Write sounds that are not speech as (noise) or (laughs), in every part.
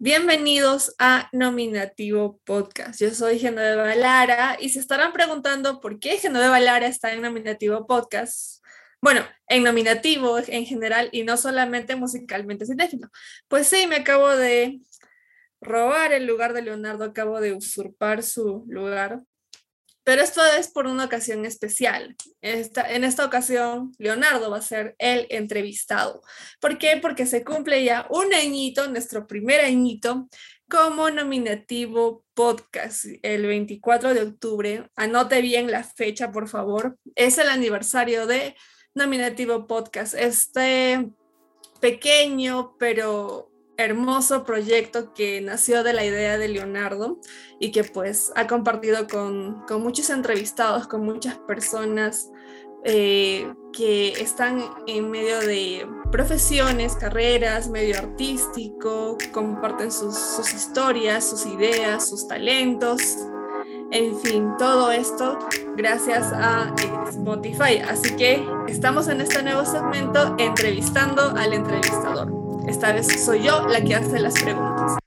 Bienvenidos a Nominativo Podcast. Yo soy Genoveva Lara y se estarán preguntando por qué Genoveva Lara está en Nominativo Podcast. Bueno, en nominativo en general y no solamente musicalmente cinéfilo. Pues sí, me acabo de robar el lugar de Leonardo, acabo de usurpar su lugar pero esto es por una ocasión especial. En esta ocasión, Leonardo va a ser el entrevistado. ¿Por qué? Porque se cumple ya un añito, nuestro primer añito, como nominativo podcast, el 24 de octubre. Anote bien la fecha, por favor. Es el aniversario de nominativo podcast. Este pequeño, pero hermoso proyecto que nació de la idea de Leonardo y que pues ha compartido con, con muchos entrevistados, con muchas personas eh, que están en medio de profesiones, carreras, medio artístico, comparten sus, sus historias, sus ideas, sus talentos, en fin, todo esto gracias a Spotify. Así que estamos en este nuevo segmento entrevistando al entrevistador. Esta vez soy yo la que hace las preguntas.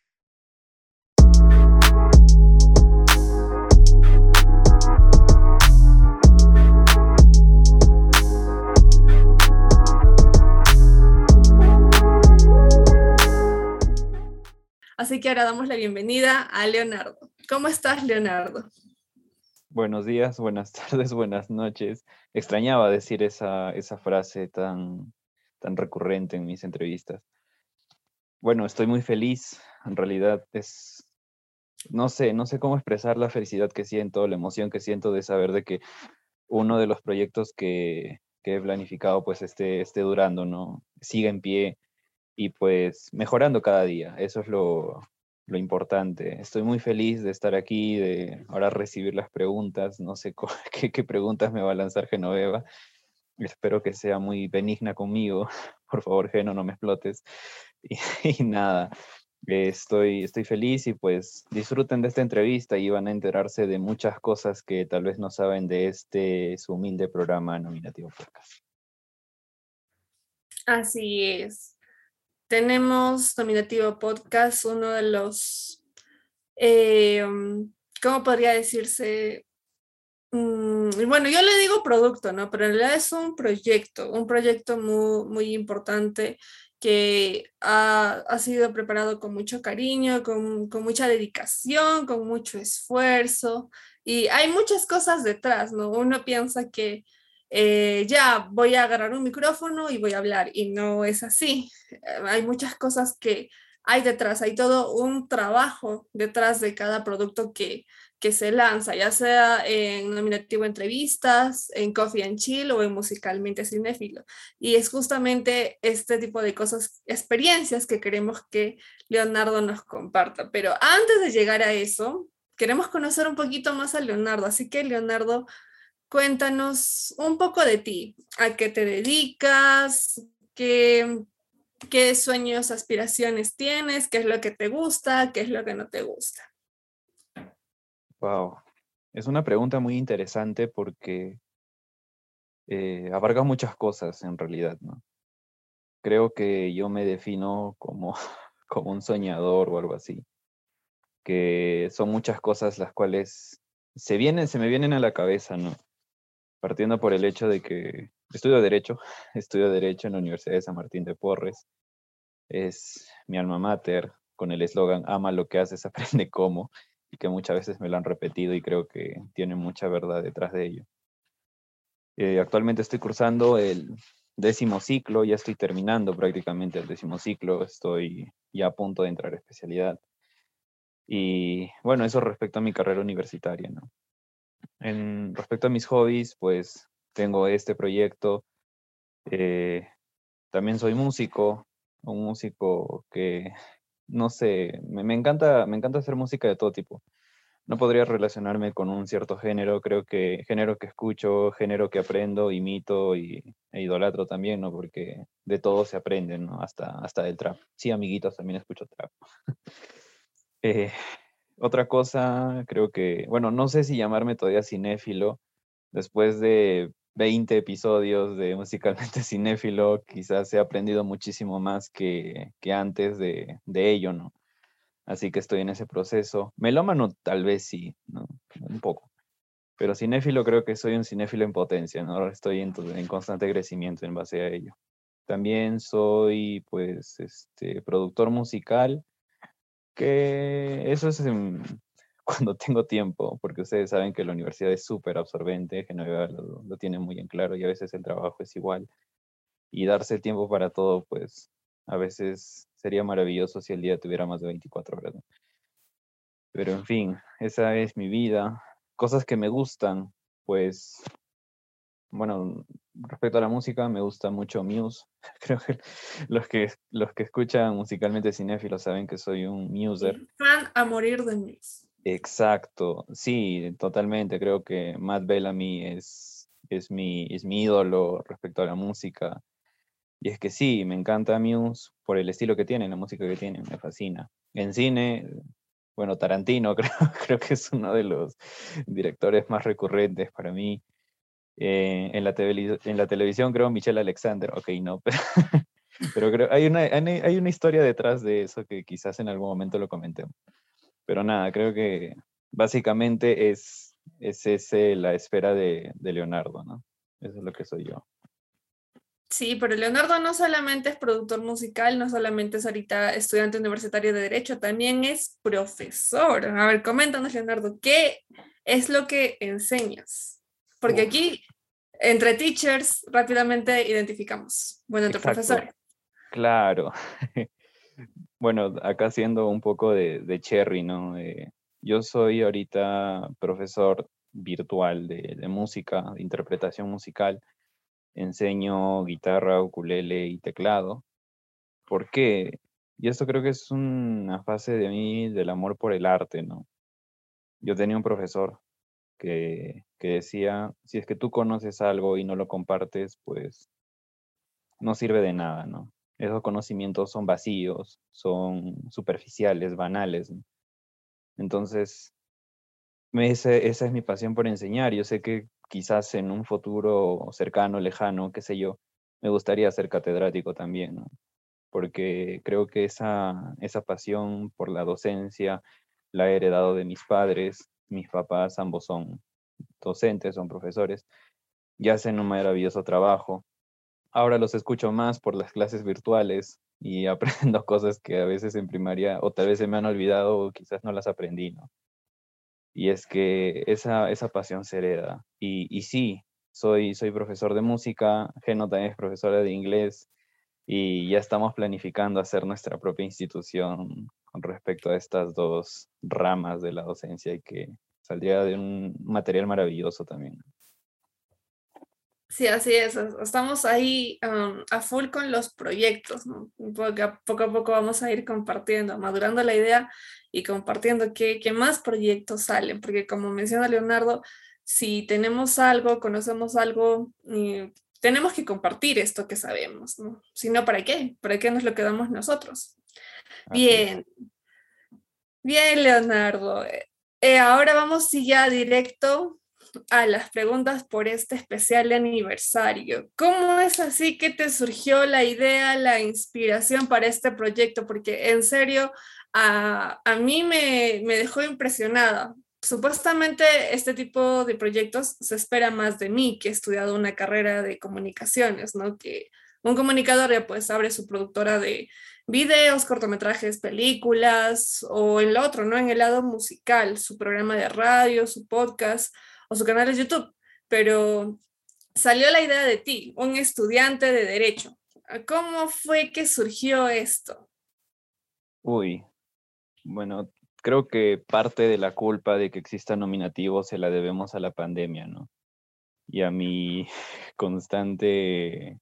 Así que ahora damos la bienvenida a Leonardo. ¿Cómo estás, Leonardo? Buenos días, buenas (laughs) tardes, buenas noches. Extrañaba decir esa, esa frase tan, tan recurrente en mis entrevistas. Bueno, estoy muy feliz. En realidad es, no sé, no sé cómo expresar la felicidad que siento, la emoción que siento de saber de que uno de los proyectos que, que he planificado pues esté, esté durando, ¿no? Siga en pie y pues mejorando cada día. Eso es lo, lo importante. Estoy muy feliz de estar aquí, de ahora recibir las preguntas. No sé (laughs) qué, qué preguntas me va a lanzar Genoveva. Espero que sea muy benigna conmigo. (laughs) Por favor, Geno, no me explotes. (laughs) Y, nada, estoy, estoy feliz y pues disfruten de esta entrevista y van a enterarse de muchas cosas que tal vez no saben de este su humilde programa nominativo podcast. Así es. Tenemos nominativo podcast, uno de los, eh, ¿cómo podría decirse? Mm, bueno, yo le digo producto, ¿no? Pero en realidad es un proyecto, un proyecto muy, muy importante que ha, ha, sido preparado con mucho cariño, con, con, mucha dedicación, con mucho esfuerzo. Y hay muchas cosas detrás, ¿no? Uno piensa que eh, ya voy a agarrar un micrófono y voy a hablar, y no es así. Eh, hay muchas cosas que hay detrás, hay todo un trabajo detrás de cada producto que, que se lanza, ya sea en nominativo entrevistas, en Coffee and Chill o en musicalmente cinéfilo. Y es justamente este tipo de cosas, experiencias que queremos que Leonardo nos comparta. Pero antes de llegar a eso, queremos conocer un poquito más a Leonardo. Así que, Leonardo, cuéntanos un poco de ti, a qué te dedicas, qué, qué sueños, aspiraciones tienes, qué es lo que te gusta, qué es lo que no te gusta. Wow, es una pregunta muy interesante porque eh, abarca muchas cosas en realidad, ¿no? Creo que yo me defino como, (laughs) como un soñador o algo así, que son muchas cosas las cuales se vienen, se me vienen a la cabeza, ¿no? Partiendo por el hecho de que estudio Derecho, (laughs) estudio Derecho en la Universidad de San Martín de Porres, es mi alma mater, con el eslogan ama lo que haces, (laughs) aprende cómo y que muchas veces me lo han repetido y creo que tiene mucha verdad detrás de ello. Eh, actualmente estoy cursando el décimo ciclo, ya estoy terminando prácticamente el décimo ciclo, estoy ya a punto de entrar a especialidad. Y bueno, eso respecto a mi carrera universitaria, ¿no? En respecto a mis hobbies, pues tengo este proyecto. Eh, también soy músico, un músico que no sé, me, encanta, me encanta hacer música de todo tipo. No podría relacionarme con un cierto género, creo que género que escucho, género que aprendo, imito y, e idolatro también, ¿no? Porque de todo se aprende, ¿no? Hasta, hasta del trap. Sí, amiguitos, también escucho trap. (laughs) Eh, otra cosa, creo que, bueno, no sé si llamarme todavía cinéfilo, después de 20 episodios de Musicalmente (laughs) Cinéfilo, quizás he aprendido muchísimo más que, que antes de, de, ello, ¿no? Así que estoy en ese proceso. Melómano tal vez sí, ¿no? Un poco. Pero cinéfilo creo que soy un cinéfilo en potencia, ¿no? Ahora estoy en, en constante crecimiento en base a ello. También soy, pues, este, productor musical, que eso es (laughs) cuando tengo tiempo, porque ustedes saben que la universidad es súper absorbente, Genoveva lo, lo tiene muy en claro y a veces el trabajo es igual. Y darse el tiempo para todo, pues, a veces sería maravilloso si el día tuviera más de 24 horas. Pero en fin, esa es mi vida. Cosas que me gustan, pues, bueno, respecto a la música, me gusta mucho Muse. (laughs) Creo que los que, los que escuchan musicalmente cinéfilos saben que soy un muser. Fan a morir de Muse. Exacto, sí, totalmente. Creo que Matt Bellamy es, es, mi, es mi ídolo respecto a la música. Y es que sí, me encanta Muse por el estilo que tiene, la música que tiene, me fascina. En cine, bueno, Tarantino (laughs) creo, creo que es uno de los directores más recurrentes para mí. Eh, en, la en la televisión creo Michelle Alexander, ok, no, (laughs) pero, creo hay una, hay una historia detrás de eso que quizás en algún momento lo comentemos. Pero nada, creo que básicamente es, es ese la esfera de, de Leonardo, ¿no? Eso es lo que soy yo. Sí, pero Leonardo no solamente es productor musical, no solamente es ahorita estudiante universitario de Derecho, también es profesor. A ver, coméntanos, Leonardo, ¿qué es lo que enseñas? Porque aquí, entre teachers, rápidamente identificamos, bueno, entre profesores. Claro. (laughs) bueno, acá siendo un poco de, cherry, ¿no? yo soy ahorita profesor virtual de, de música, de interpretación musical enseño guitarra, ukulele y teclado. ¿Por qué? Y esto creo que es una fase de mí del amor por el arte, ¿no? Yo tenía un profesor que, que decía, si es que tú conoces algo y no lo compartes, pues no sirve de nada, ¿no? Esos conocimientos son vacíos, son superficiales, banales. Entonces, esa es mi pasión por enseñar. Yo sé que quizás en un futuro cercano, lejano, qué sé yo, me gustaría ser catedrático también, porque creo que esa, esa pasión por la docencia la he heredado de mis padres, mis papás ambos son docentes, son profesores, y hacen un maravilloso trabajo. Ahora los escucho más por las clases virtuales y (laughs) aprendo cosas que a veces en primaria o tal vez se me han olvidado o quizás no las aprendí, ¿no? Y es que esa, esa pasión se hereda. Y, y sí, soy, soy profesor de música, Geno también es profesora de inglés y ya estamos planificando hacer nuestra propia institución con respecto a estas dos ramas de la docencia y que saldría de un material maravilloso también. Sí, así es. Estamos ahí a full con los proyectos, ¿no? Porque poco a poco vamos a ir compartiendo, madurando la idea y compartiendo qué, qué más proyectos salen, porque como menciona Leonardo, si tenemos algo, conocemos algo, tenemos que compartir esto que sabemos, ¿no? Si no, ¿para qué? ¿Para qué nos lo quedamos nosotros? Bien. Bien, Leonardo. Eh, ahora vamos ya directo a las preguntas por este especial aniversario. ¿Cómo es así que te surgió la idea, la inspiración para este proyecto? Porque en serio, a, a mí me, me dejó impresionada. Supuestamente este tipo de proyectos se espera más de mí, que he estudiado una carrera de comunicaciones, ¿no? Que un comunicador ya pues abre su productora de videos, cortometrajes, películas o el otro, ¿no? En el lado musical, su programa de radio, su podcast o su canal de YouTube, pero salió la idea de ti, un estudiante de derecho. ¿Cómo fue que surgió esto? Uy, bueno, creo que parte de la culpa de que exista nominativo se la debemos a la pandemia, ¿no? Y a mi (laughs) constante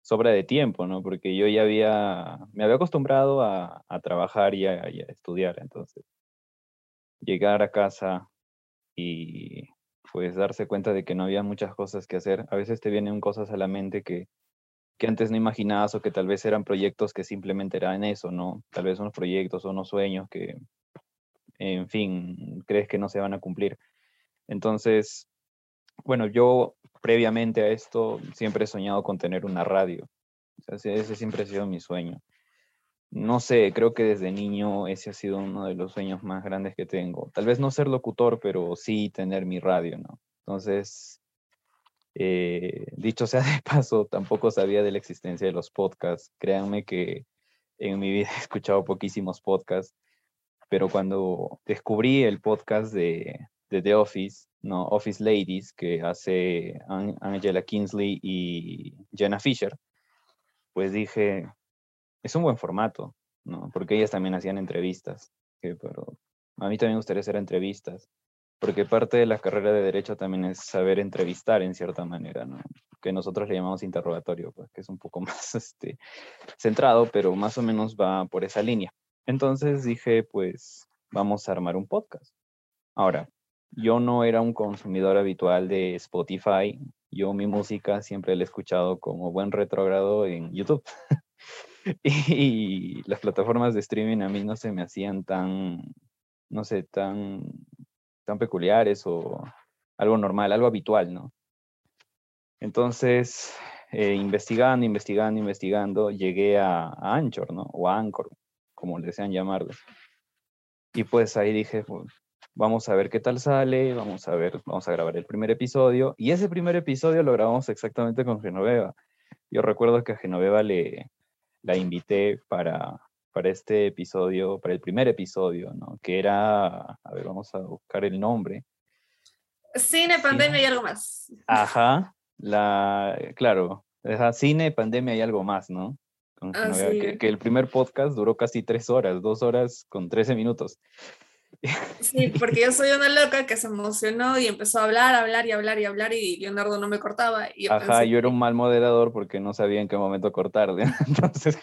sobra de tiempo, ¿no? Porque yo ya había, me había acostumbrado a, trabajar y a, estudiar, entonces llegar a casa y pues darse cuenta de que no había muchas cosas que hacer. A veces te vienen cosas a la mente que, que antes no imaginabas o que tal vez eran proyectos que simplemente eran eso, ¿no? Tal vez unos proyectos o unos sueños que, en fin, crees que no se van a cumplir. Entonces, bueno, yo previamente a esto siempre he soñado con tener una radio. ese siempre ha sido mi sueño. No sé, creo que desde niño ese ha sido uno de los sueños más grandes que tengo. Tal vez no ser locutor, pero sí tener mi radio, ¿no? Entonces, eh, dicho sea de (laughs) paso, tampoco sabía de la existencia de los podcasts. Créanme que en mi vida (laughs) he escuchado poquísimos podcasts, pero cuando descubrí el podcast de, The Office, no, Office Ladies, que hace Angela Kingsley y Jenna Fisher, pues dije, es un buen formato, ¿no? Porque ellas también hacían entrevistas, pero a mí también me gustaría hacer entrevistas, porque parte de la carrera de derecho también es saber entrevistar en cierta manera, ¿no? Que nosotros le llamamos interrogatorio, pues que es un poco (laughs) más este, centrado, pero más o menos va por esa línea. Entonces dije, pues vamos a armar un podcast. Ahora, yo no era un consumidor habitual de Spotify. Yo mi música siempre la he escuchado como buen retrogrado en YouTube. (laughs) (laughs) y las plataformas de streaming a mí no se me hacían tan, no sé, tan, tan peculiares o algo normal, algo habitual, ¿no? Entonces, eh, investigando, investigando, investigando, llegué a, a, Anchor, ¿no? O a Anchor, como desean llamarlo. Y pues ahí dije, vamos a ver qué tal sale, vamos a ver, vamos a grabar el primer episodio. Y ese primer episodio lo grabamos exactamente con Genoveva. Yo recuerdo que a Genoveva le, la invité para, para este episodio, para el primer episodio, ¿no? Que era, a ver, vamos a buscar el nombre. Cine, pandemia y algo más. Ajá, la, claro, cine, pandemia y algo más, ¿no? Ah, que, que, el primer podcast duró casi tres horas, dos horas con trece minutos. Sí, porque yo soy una loca que se emocionó y empezó a hablar, hablar y hablar y hablar y Leonardo no me cortaba. Y yo Ajá, yo era un mal moderador porque no sabía en qué momento cortar. (laughs) Entonces,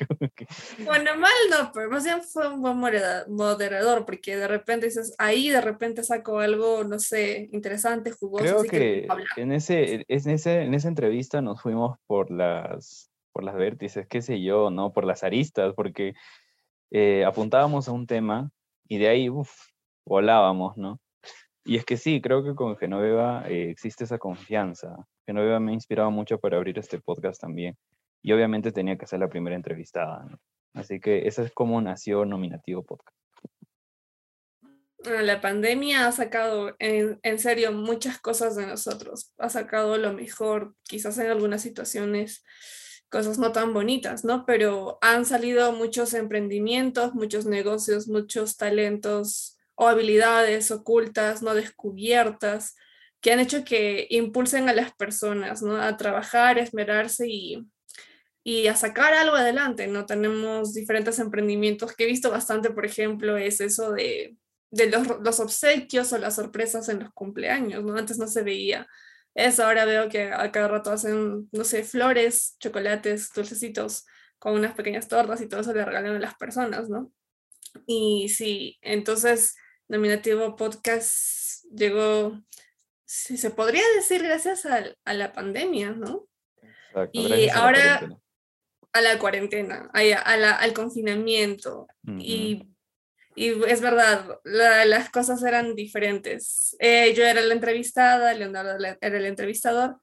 Bueno, mal no, pero más bien fue un buen moderador porque de repente dices, ahí de repente saco algo, no sé, interesante, jugoso. Creo que, en, ese, en, ese, en esa entrevista nos fuimos por las, por las vértices, qué sé yo, ¿no? Por las aristas, porque eh, apuntábamos a un tema y de ahí, uff, volábamos, ¿no? Y es que sí, creo que con Genoveva eh, existe esa confianza. Genoveva me ha inspirado mucho para abrir este podcast también. Y obviamente tenía que ser la primera entrevistada, ¿no? Así que eso es como nació Nominativo Podcast. La pandemia ha sacado en, en, serio muchas cosas de nosotros. Ha sacado lo mejor, quizás en algunas situaciones, cosas no tan bonitas, ¿no? Pero han salido muchos emprendimientos, muchos negocios, muchos talentos o habilidades ocultas, no descubiertas, que han hecho que impulsen a las personas ¿no? a trabajar, esmerarse y, y a sacar algo adelante. ¿no? Tenemos diferentes emprendimientos que he visto bastante, por ejemplo, es eso de, de los, los, obsequios o las sorpresas en los cumpleaños. ¿no? Antes no se veía eso, ahora veo que a cada rato hacen, no sé, flores, chocolates, dulcecitos con unas pequeñas tortas y todo eso le regalan a las personas, ¿no? Y sí, entonces Nominativo Podcast llegó, si se podría decir, gracias a, a la pandemia, ¿no? y ahora a la cuarentena, a, a la, al confinamiento. y, y, es verdad, las cosas eran diferentes. Eh, yo era la entrevistada, Leonardo era el entrevistador.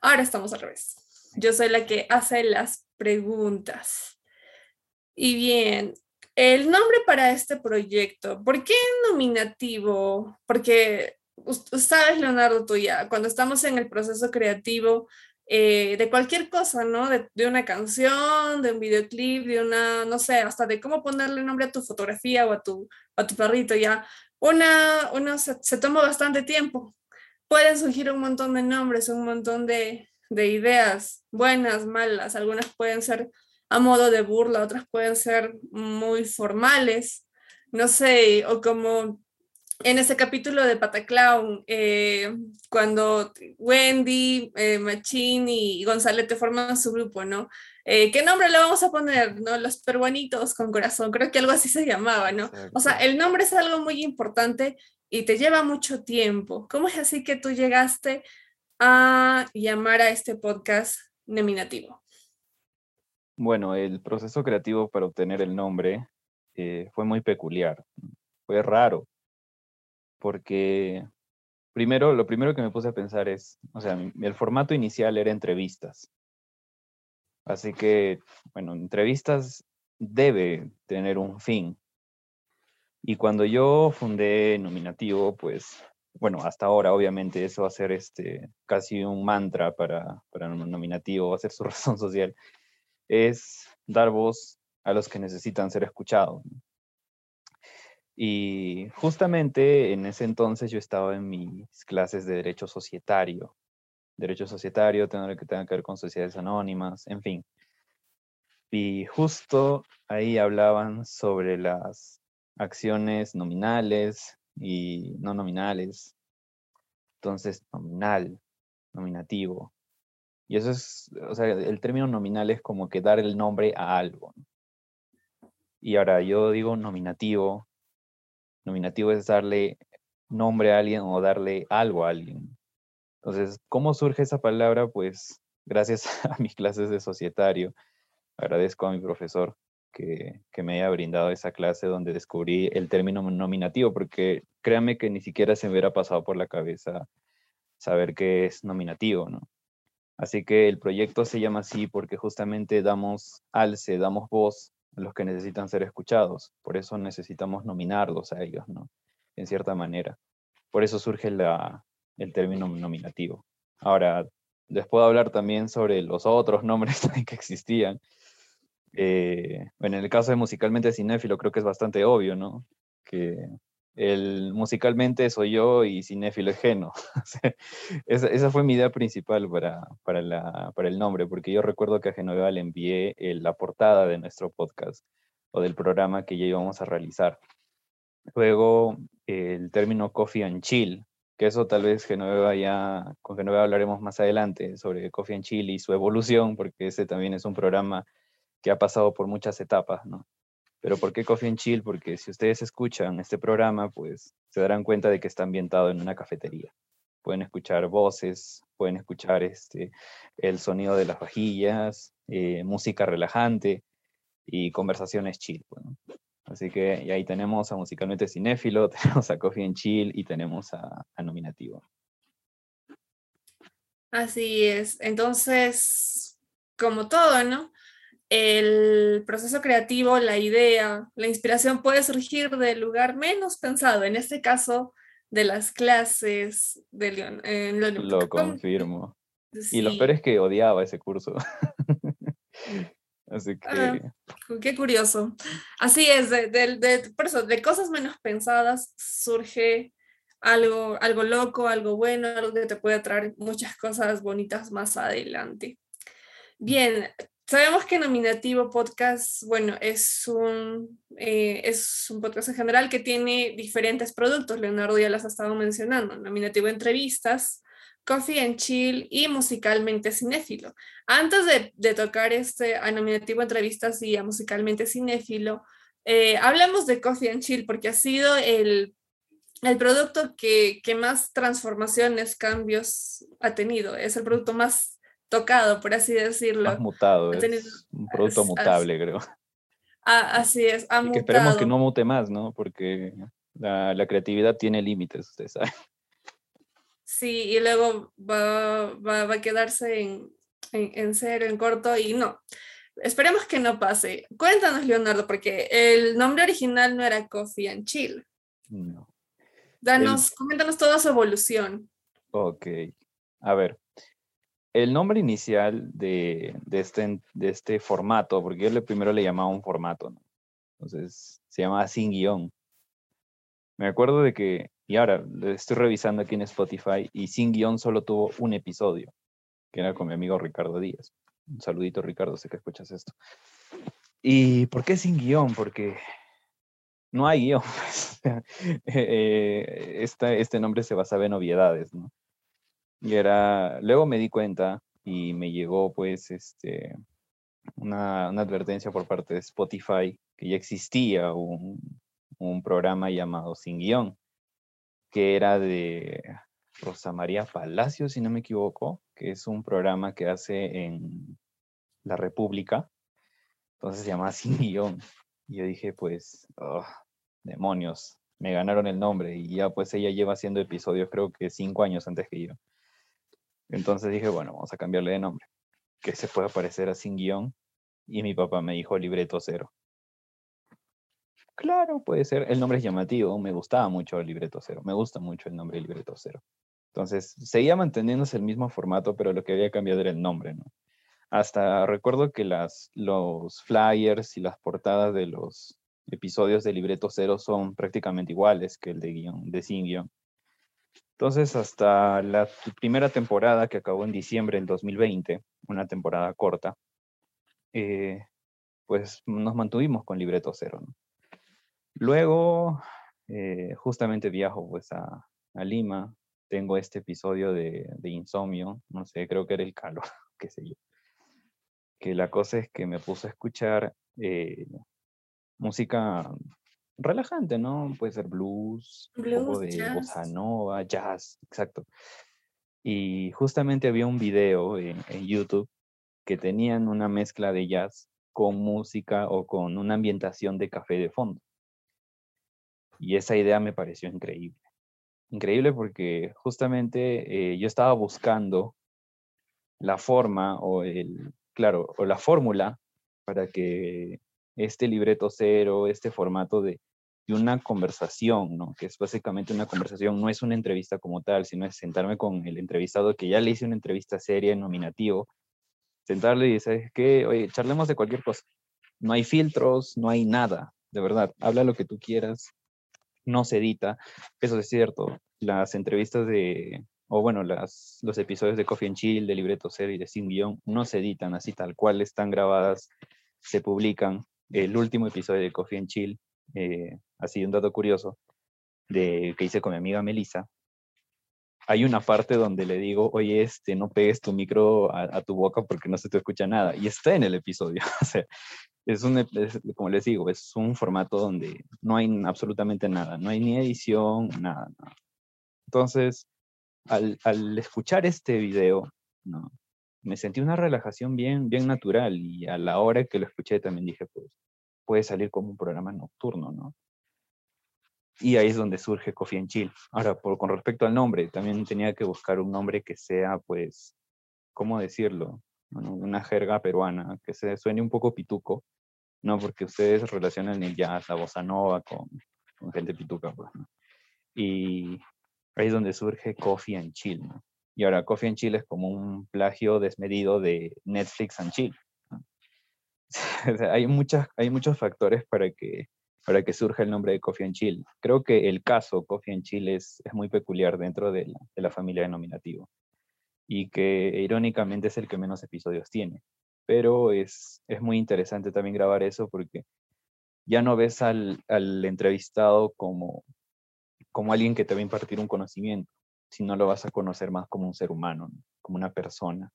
Ahora estamos al revés. Yo soy la que hace las preguntas. Y bien, el nombre para este proyecto, ¿por qué nominativo? Porque, sabes, Leonardo, tú ya, cuando estamos en el proceso creativo eh, de cualquier cosa, ¿no? De, una canción, de un videoclip, de una, no sé, hasta de cómo ponerle nombre a tu fotografía o a tu, a tu perrito, ya. Una, uno se, se toma bastante tiempo. Pueden surgir un montón de nombres, un montón de, de ideas, buenas, malas, algunas pueden ser a modo de burla, otras pueden ser muy formales, no sé, o como en ese capítulo de Pataclown, eh, cuando Wendy, eh, Machín y González forman su grupo, ¿no? Eh, ¿Qué nombre le vamos a poner? ¿No? Los peruanitos con corazón, creo que algo así se llamaba, ¿no? O sea, el nombre es algo muy importante y te lleva mucho tiempo. ¿Cómo es así que tú llegaste a llamar a este podcast nominativo? Bueno, el proceso creativo para obtener el nombre eh, fue muy peculiar, fue raro, porque primero, lo primero que me puse a pensar es, o sea, el formato inicial era entrevistas. Así que, bueno, entrevistas debe tener un fin. Y cuando yo fundé Nominativo, pues, bueno, hasta ahora obviamente eso va a ser este, casi un mantra para, para Nominativo, va a ser su (laughs) razón social, es dar voz a los que necesitan ser escuchados. Y justamente en ese entonces yo estaba en mis clases de derecho societario. Derecho societario, lo que tenga que ver con sociedades anónimas, en fin. Y justo ahí hablaban sobre las acciones nominales y no nominales. Entonces, nominal, nominativo. Y eso es, o sea, el término nominal es como que dar el nombre a algo. Y ahora yo digo nominativo Nominativo es darle nombre a alguien o darle algo a alguien. Entonces, ¿cómo surge esa palabra? Pues gracias (laughs) a mis clases de societario. Agradezco a mi profesor que, me haya brindado esa clase donde descubrí el término nominativo, porque créanme que ni siquiera se me hubiera pasado por la cabeza saber qué es nominativo, ¿no? Así que el proyecto se llama así porque justamente damos alce, damos voz los que necesitan ser escuchados. Por eso necesitamos nominarlos a ellos, ¿no? En cierta manera. Por eso surge la, el término nominativo. Ahora, les puedo hablar también sobre los otros nombres (laughs) que existían. Eh, en el caso de musicalmente cinéfilo, creo que es bastante obvio, ¿no? Que el musicalmente soy yo y cinéfilo es Geno. (laughs) esa, fue mi idea principal para, para, la, para, el nombre, porque yo recuerdo que a Genoveva le envié la portada de nuestro podcast o del programa que ya íbamos a realizar. Luego el término coffee and chill, que eso tal vez Genoveva ya, con Genoveva hablaremos más adelante sobre coffee and chill y su evolución, porque ese también es un programa que ha pasado por muchas etapas, ¿no? Pero ¿por qué Coffee and Chill? Porque si ustedes escuchan este programa, pues se darán cuenta de que está ambientado en una cafetería. Pueden escuchar voces, pueden escuchar este, el sonido de las vajillas, eh, música relajante y conversaciones chill. Así que y ahí tenemos a Musicalmente Cinéfilo, (laughs) tenemos a Coffee and Chill y tenemos a, a Nominativo. Así es. Entonces, como todo, ¿no? El proceso creativo, la idea, la inspiración puede surgir del lugar menos pensado, en este caso de las clases de León. Lo confirmo. Y lo peor es que odiaba ese curso. (laughs) Así ah, que... qué curioso. Así es, de, de, de cosas menos pensadas surge algo, algo loco, algo bueno, algo que te puede traer muchas cosas bonitas más adelante. Bien, Sabemos que Nominativo Podcast, bueno, es un, eh, es un podcast en general que tiene diferentes productos. Leonardo ya las ha estado mencionando. Nominativo Entrevistas, Coffee and Chill y Musicalmente Cinéfilo. Antes de, tocar este a Nominativo Entrevistas y a Musicalmente Cinéfilo, eh, hablamos de Coffee and Chill porque ha sido el, el producto que, que más transformaciones, cambios ha tenido. Es el producto más tocado, por así decirlo. Más mutado, es un producto mutable, creo. así es, ha y que esperemos que no mute más, ¿no? Porque la, la creatividad tiene límites, usted sabe. Sí, y luego va, va, va a quedarse en, en, en, cero, en corto, y no. Esperemos que no pase. Cuéntanos, Leonardo, porque el nombre original no era Coffee and Chill. No. Danos, coméntanos toda su evolución. Ok. A ver, el nombre inicial de, este, de este formato, porque yo primero le llamaba un formato, ¿no? Entonces se llamaba Sin Guión. Me acuerdo de que, y ahora estoy revisando aquí en Spotify, y Sin Guión solo tuvo un episodio, que era con mi amigo Ricardo Díaz. Un saludito, Ricardo, sé que escuchas esto. ¿Y por qué Sin Guión? Porque no hay guion. (laughs) (laughs) Eh, este nombre se basaba en obviedades, ¿no? Y era, luego me di cuenta y me llegó pues este, una, advertencia por parte de Spotify que ya existía un, un programa llamado Sin Guión, que era de Rosa María Palacio, si no me equivoco, que es un programa que hace en La República. Entonces se llama Sin Guión. Y yo dije, pues, oh, demonios, me ganaron el nombre. Y ya pues ella lleva haciendo episodios creo que cinco años antes que yo. Entonces dije, bueno, vamos a cambiarle de nombre, que se pueda parecer a Sin Guión. Y mi papá me dijo libreto cero. Claro, puede ser. El nombre es llamativo. Me gustaba mucho el libreto cero. Me gusta mucho el nombre libreto cero. Entonces, seguía manteniéndose el mismo formato, pero lo que había cambiado era el nombre, ¿no? Hasta recuerdo que las, los flyers y las portadas de los episodios de libreto cero son prácticamente iguales que el de guion, de sin guion. Entonces, hasta la primera temporada que acabó en diciembre del 2020, una temporada corta, eh, pues nos mantuvimos con libreto cero. Luego, eh, justamente viajo pues a, Lima, tengo este episodio de, insomnio, no sé, creo que era el calor, (laughs) qué sé yo. Que la cosa es que me puse a escuchar eh, música relajante, ¿no? Puede ser blues, un poco de bossa nova, jazz, exacto. Y justamente había un video en, en, YouTube que tenían una mezcla de jazz con música o con una ambientación de café de fondo. Y esa idea me pareció increíble. Increíble porque justamente eh, yo estaba buscando la forma o el, claro, o la fórmula para que este libreto cero, este formato de, de, una conversación, ¿no? Que es básicamente una conversación, no es una entrevista como tal, sino es sentarme con el entrevistado que ya le hice una entrevista seria en nominativo, sentarle y decir, que, oye, charlemos de cualquier cosa. No hay filtros, no hay nada, de verdad, habla lo que tú quieras, no se edita. Eso es cierto. Las entrevistas de, o bueno, las, los episodios de Coffee and Chill, de Libreto Cero y de Sin Guión, no se editan así tal cual están grabadas, se publican. El último episodio de Coffee and Chill, eh, así un dato curioso, de, que hice con mi amiga Melissa, hay una parte donde le digo, oye, este, no pegues tu micro a, tu boca porque no se te escucha nada. Y está en el episodio. (laughs) es un, como les digo, es un formato donde no hay absolutamente nada, no hay ni edición, nada. Entonces, al, al, escuchar este video, ¿no? Me sentí una relajación bien, bien natural y a la hora que lo escuché también dije, pues, puede salir como un programa nocturno, ¿no? Y ahí es donde surge Coffee and Chill. Ahora, por, con respecto al nombre, también tenía que buscar un nombre que sea, pues, ¿cómo decirlo? una jerga peruana, que se suene un poco pituco, ¿no? Porque ustedes relacionan el jazz, la bossa nova con, con gente pituca, pues, ¿no? Y ahí es donde surge Coffee and Chill, ¿no? Y ahora Coffee and Chill es como un plagio desmedido de Netflix and Chill. (laughs) hay, muchas, hay muchos factores para que, para que surja el nombre de Coffee and Chill. Creo que el caso Coffee and Chill es, es muy peculiar dentro de la, de la familia denominativa y que irónicamente es el que menos episodios tiene pero es, es muy interesante también grabar eso porque ya no ves al, al entrevistado como, como alguien que te va a impartir un conocimiento, sino lo vas a conocer más como un ser humano, como una persona.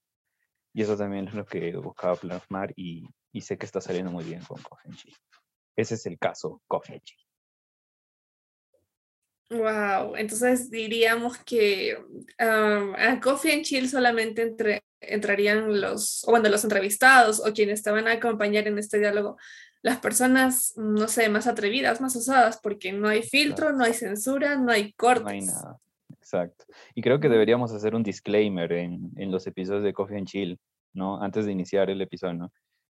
Y eso también es lo que buscaba plasmar y, y sé que está saliendo muy bien con Coffee Chill. Ese es el caso Coffee Chill. Wow, entonces diríamos que um, a Coffee and Chill solamente entre, entrarían los, o bueno, los entrevistados o quienes te van a acompañar en este diálogo, las personas, no sé, más atrevidas, más osadas, porque no hay filtro, no hay censura, no hay cortes. No hay nada. Exacto. Y creo que deberíamos hacer un disclaimer en, en los episodios de Coffee and Chill, ¿no? Antes de iniciar el episodio, ¿no?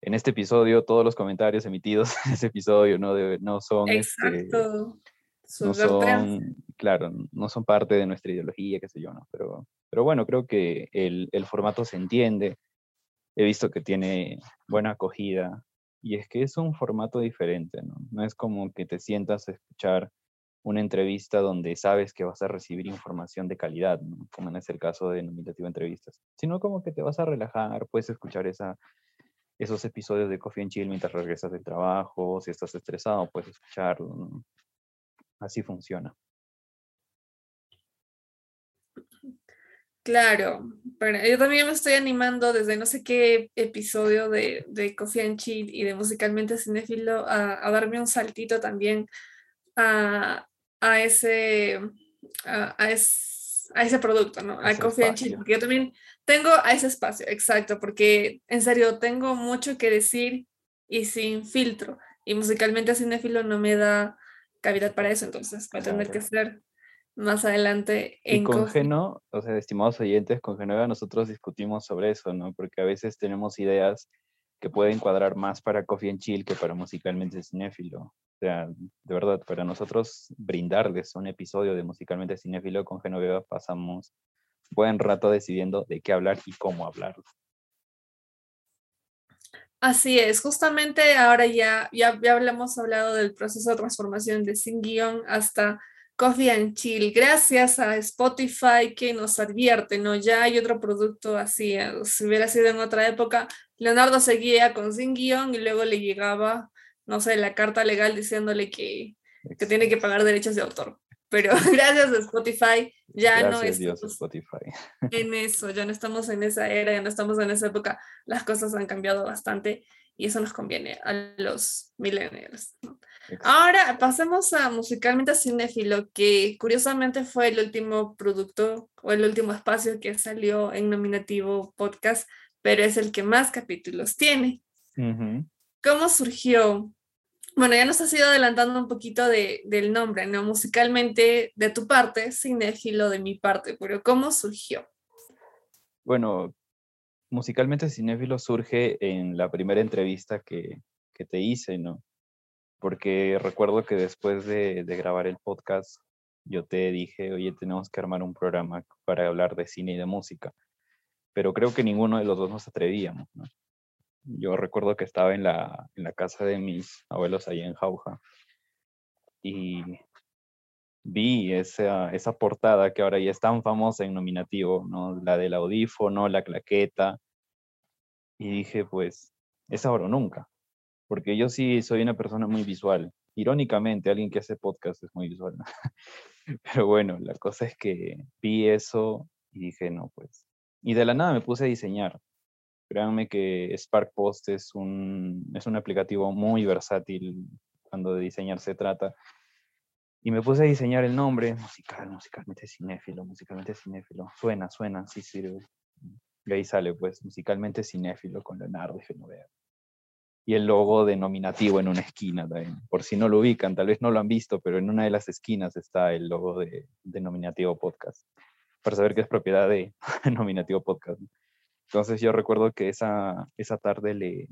En este episodio, todos los comentarios emitidos (laughs) en ese episodio no, no son... Este, Exacto no son, claro, no son parte de nuestra ideología, qué sé yo, ¿no? Pero, pero bueno, creo que el, el formato se entiende. He visto que tiene buena acogida y es que es un formato diferente, ¿no? No es como que te sientas a escuchar una entrevista donde sabes que vas a recibir información de calidad, ¿no? como en el caso de Nominativa Entrevistas, sino como que te vas a relajar, puedes escuchar esos episodios de Coffee and Chill mientras regresas del trabajo, si estás estresado, puedes escucharlo. Así funciona. Claro, pero yo también me estoy animando desde no sé qué episodio de, de Coffee and Chill y de Musicalmente Cinefilo a darme un saltito también a, a ese, a, a, ese producto, ¿no? A, Coffee and Chill, porque yo también tengo a ese espacio, exacto, porque en serio tengo mucho que decir y sin filtro. Y musicalmente Cinefilo no me da cavidad para eso, entonces va a tener que ser más adelante en y con Geno, o sea, estimados oyentes, con Genueva nosotros discutimos sobre eso, ¿no? Porque a veces tenemos ideas que puede encuadrar más para Coffee and Chill que para Musicalmente Cinéfilo. O sea, de verdad, para nosotros brindarles un episodio de Musicalmente Cinéfilo con Genoveva pasamos buen rato decidiendo de qué hablar y cómo hablarlo. Así es, justamente ahora ya, ya, ya hablamos hablado del proceso de transformación de Sin Guión hasta Coffee and Chill, gracias a Spotify que nos advierte, ¿no? Ya hay otro producto así, eh, si hubiera sido en otra época, Leonardo seguía con Sin Guión y luego le llegaba, no sé, la carta legal diciéndole que, que tiene que pagar derechos de autor. Pero (laughs) gracias a Spotify ya no estamos Spotify. en eso, ya no estamos en esa era, ya no estamos en esa época, las cosas han cambiado bastante y eso nos conviene a los millennials. Ahora pasemos a musicalmente a Cinefilo, que curiosamente fue el último producto o el último espacio que salió en nominativo podcast, pero es el que más capítulos tiene. ¿Cómo surgió? Bueno, ya nos has ido adelantando un poquito de, del nombre, ¿no? Musicalmente de tu parte, Cinefilo de mi parte, pero ¿cómo surgió? Bueno, musicalmente Cinéfilo surge en la primera entrevista que, que te hice, ¿no? Porque recuerdo que después de, de, grabar el podcast, yo te dije, oye, tenemos que armar un programa para hablar de cine y de música. Pero creo que ninguno de los dos nos atrevíamos. Yo recuerdo que estaba en la, en la casa de mis abuelos ahí en Jauja y vi esa, esa portada que ahora ya es tan famosa en nominativo, ¿no? La del audífono, la claqueta. Y dije, pues, es ahora o nunca. Porque yo sí soy una persona muy visual. Irónicamente, alguien que hace podcast es muy visual. (laughs) Pero bueno, la cosa es que vi eso y dije, no, pues. Y de la nada me puse a diseñar. Créanme que Spark Post es un, es un aplicativo muy versátil cuando de diseñar se trata. Y me puse a diseñar el nombre, musical, musicalmente cinéfilo, musicalmente cinéfilo. Suena, suena, sí sirve. Y ahí sale, pues, musicalmente cinéfilo con Leonardo y Genoveva. Y el logo denominativo en una esquina también. Por si no lo ubican, tal vez no lo han visto, pero en una de las esquinas está el logo de denominativo podcast. Para saber que es propiedad de (laughs) denominativo podcast. Entonces yo recuerdo que esa, esa tarde le,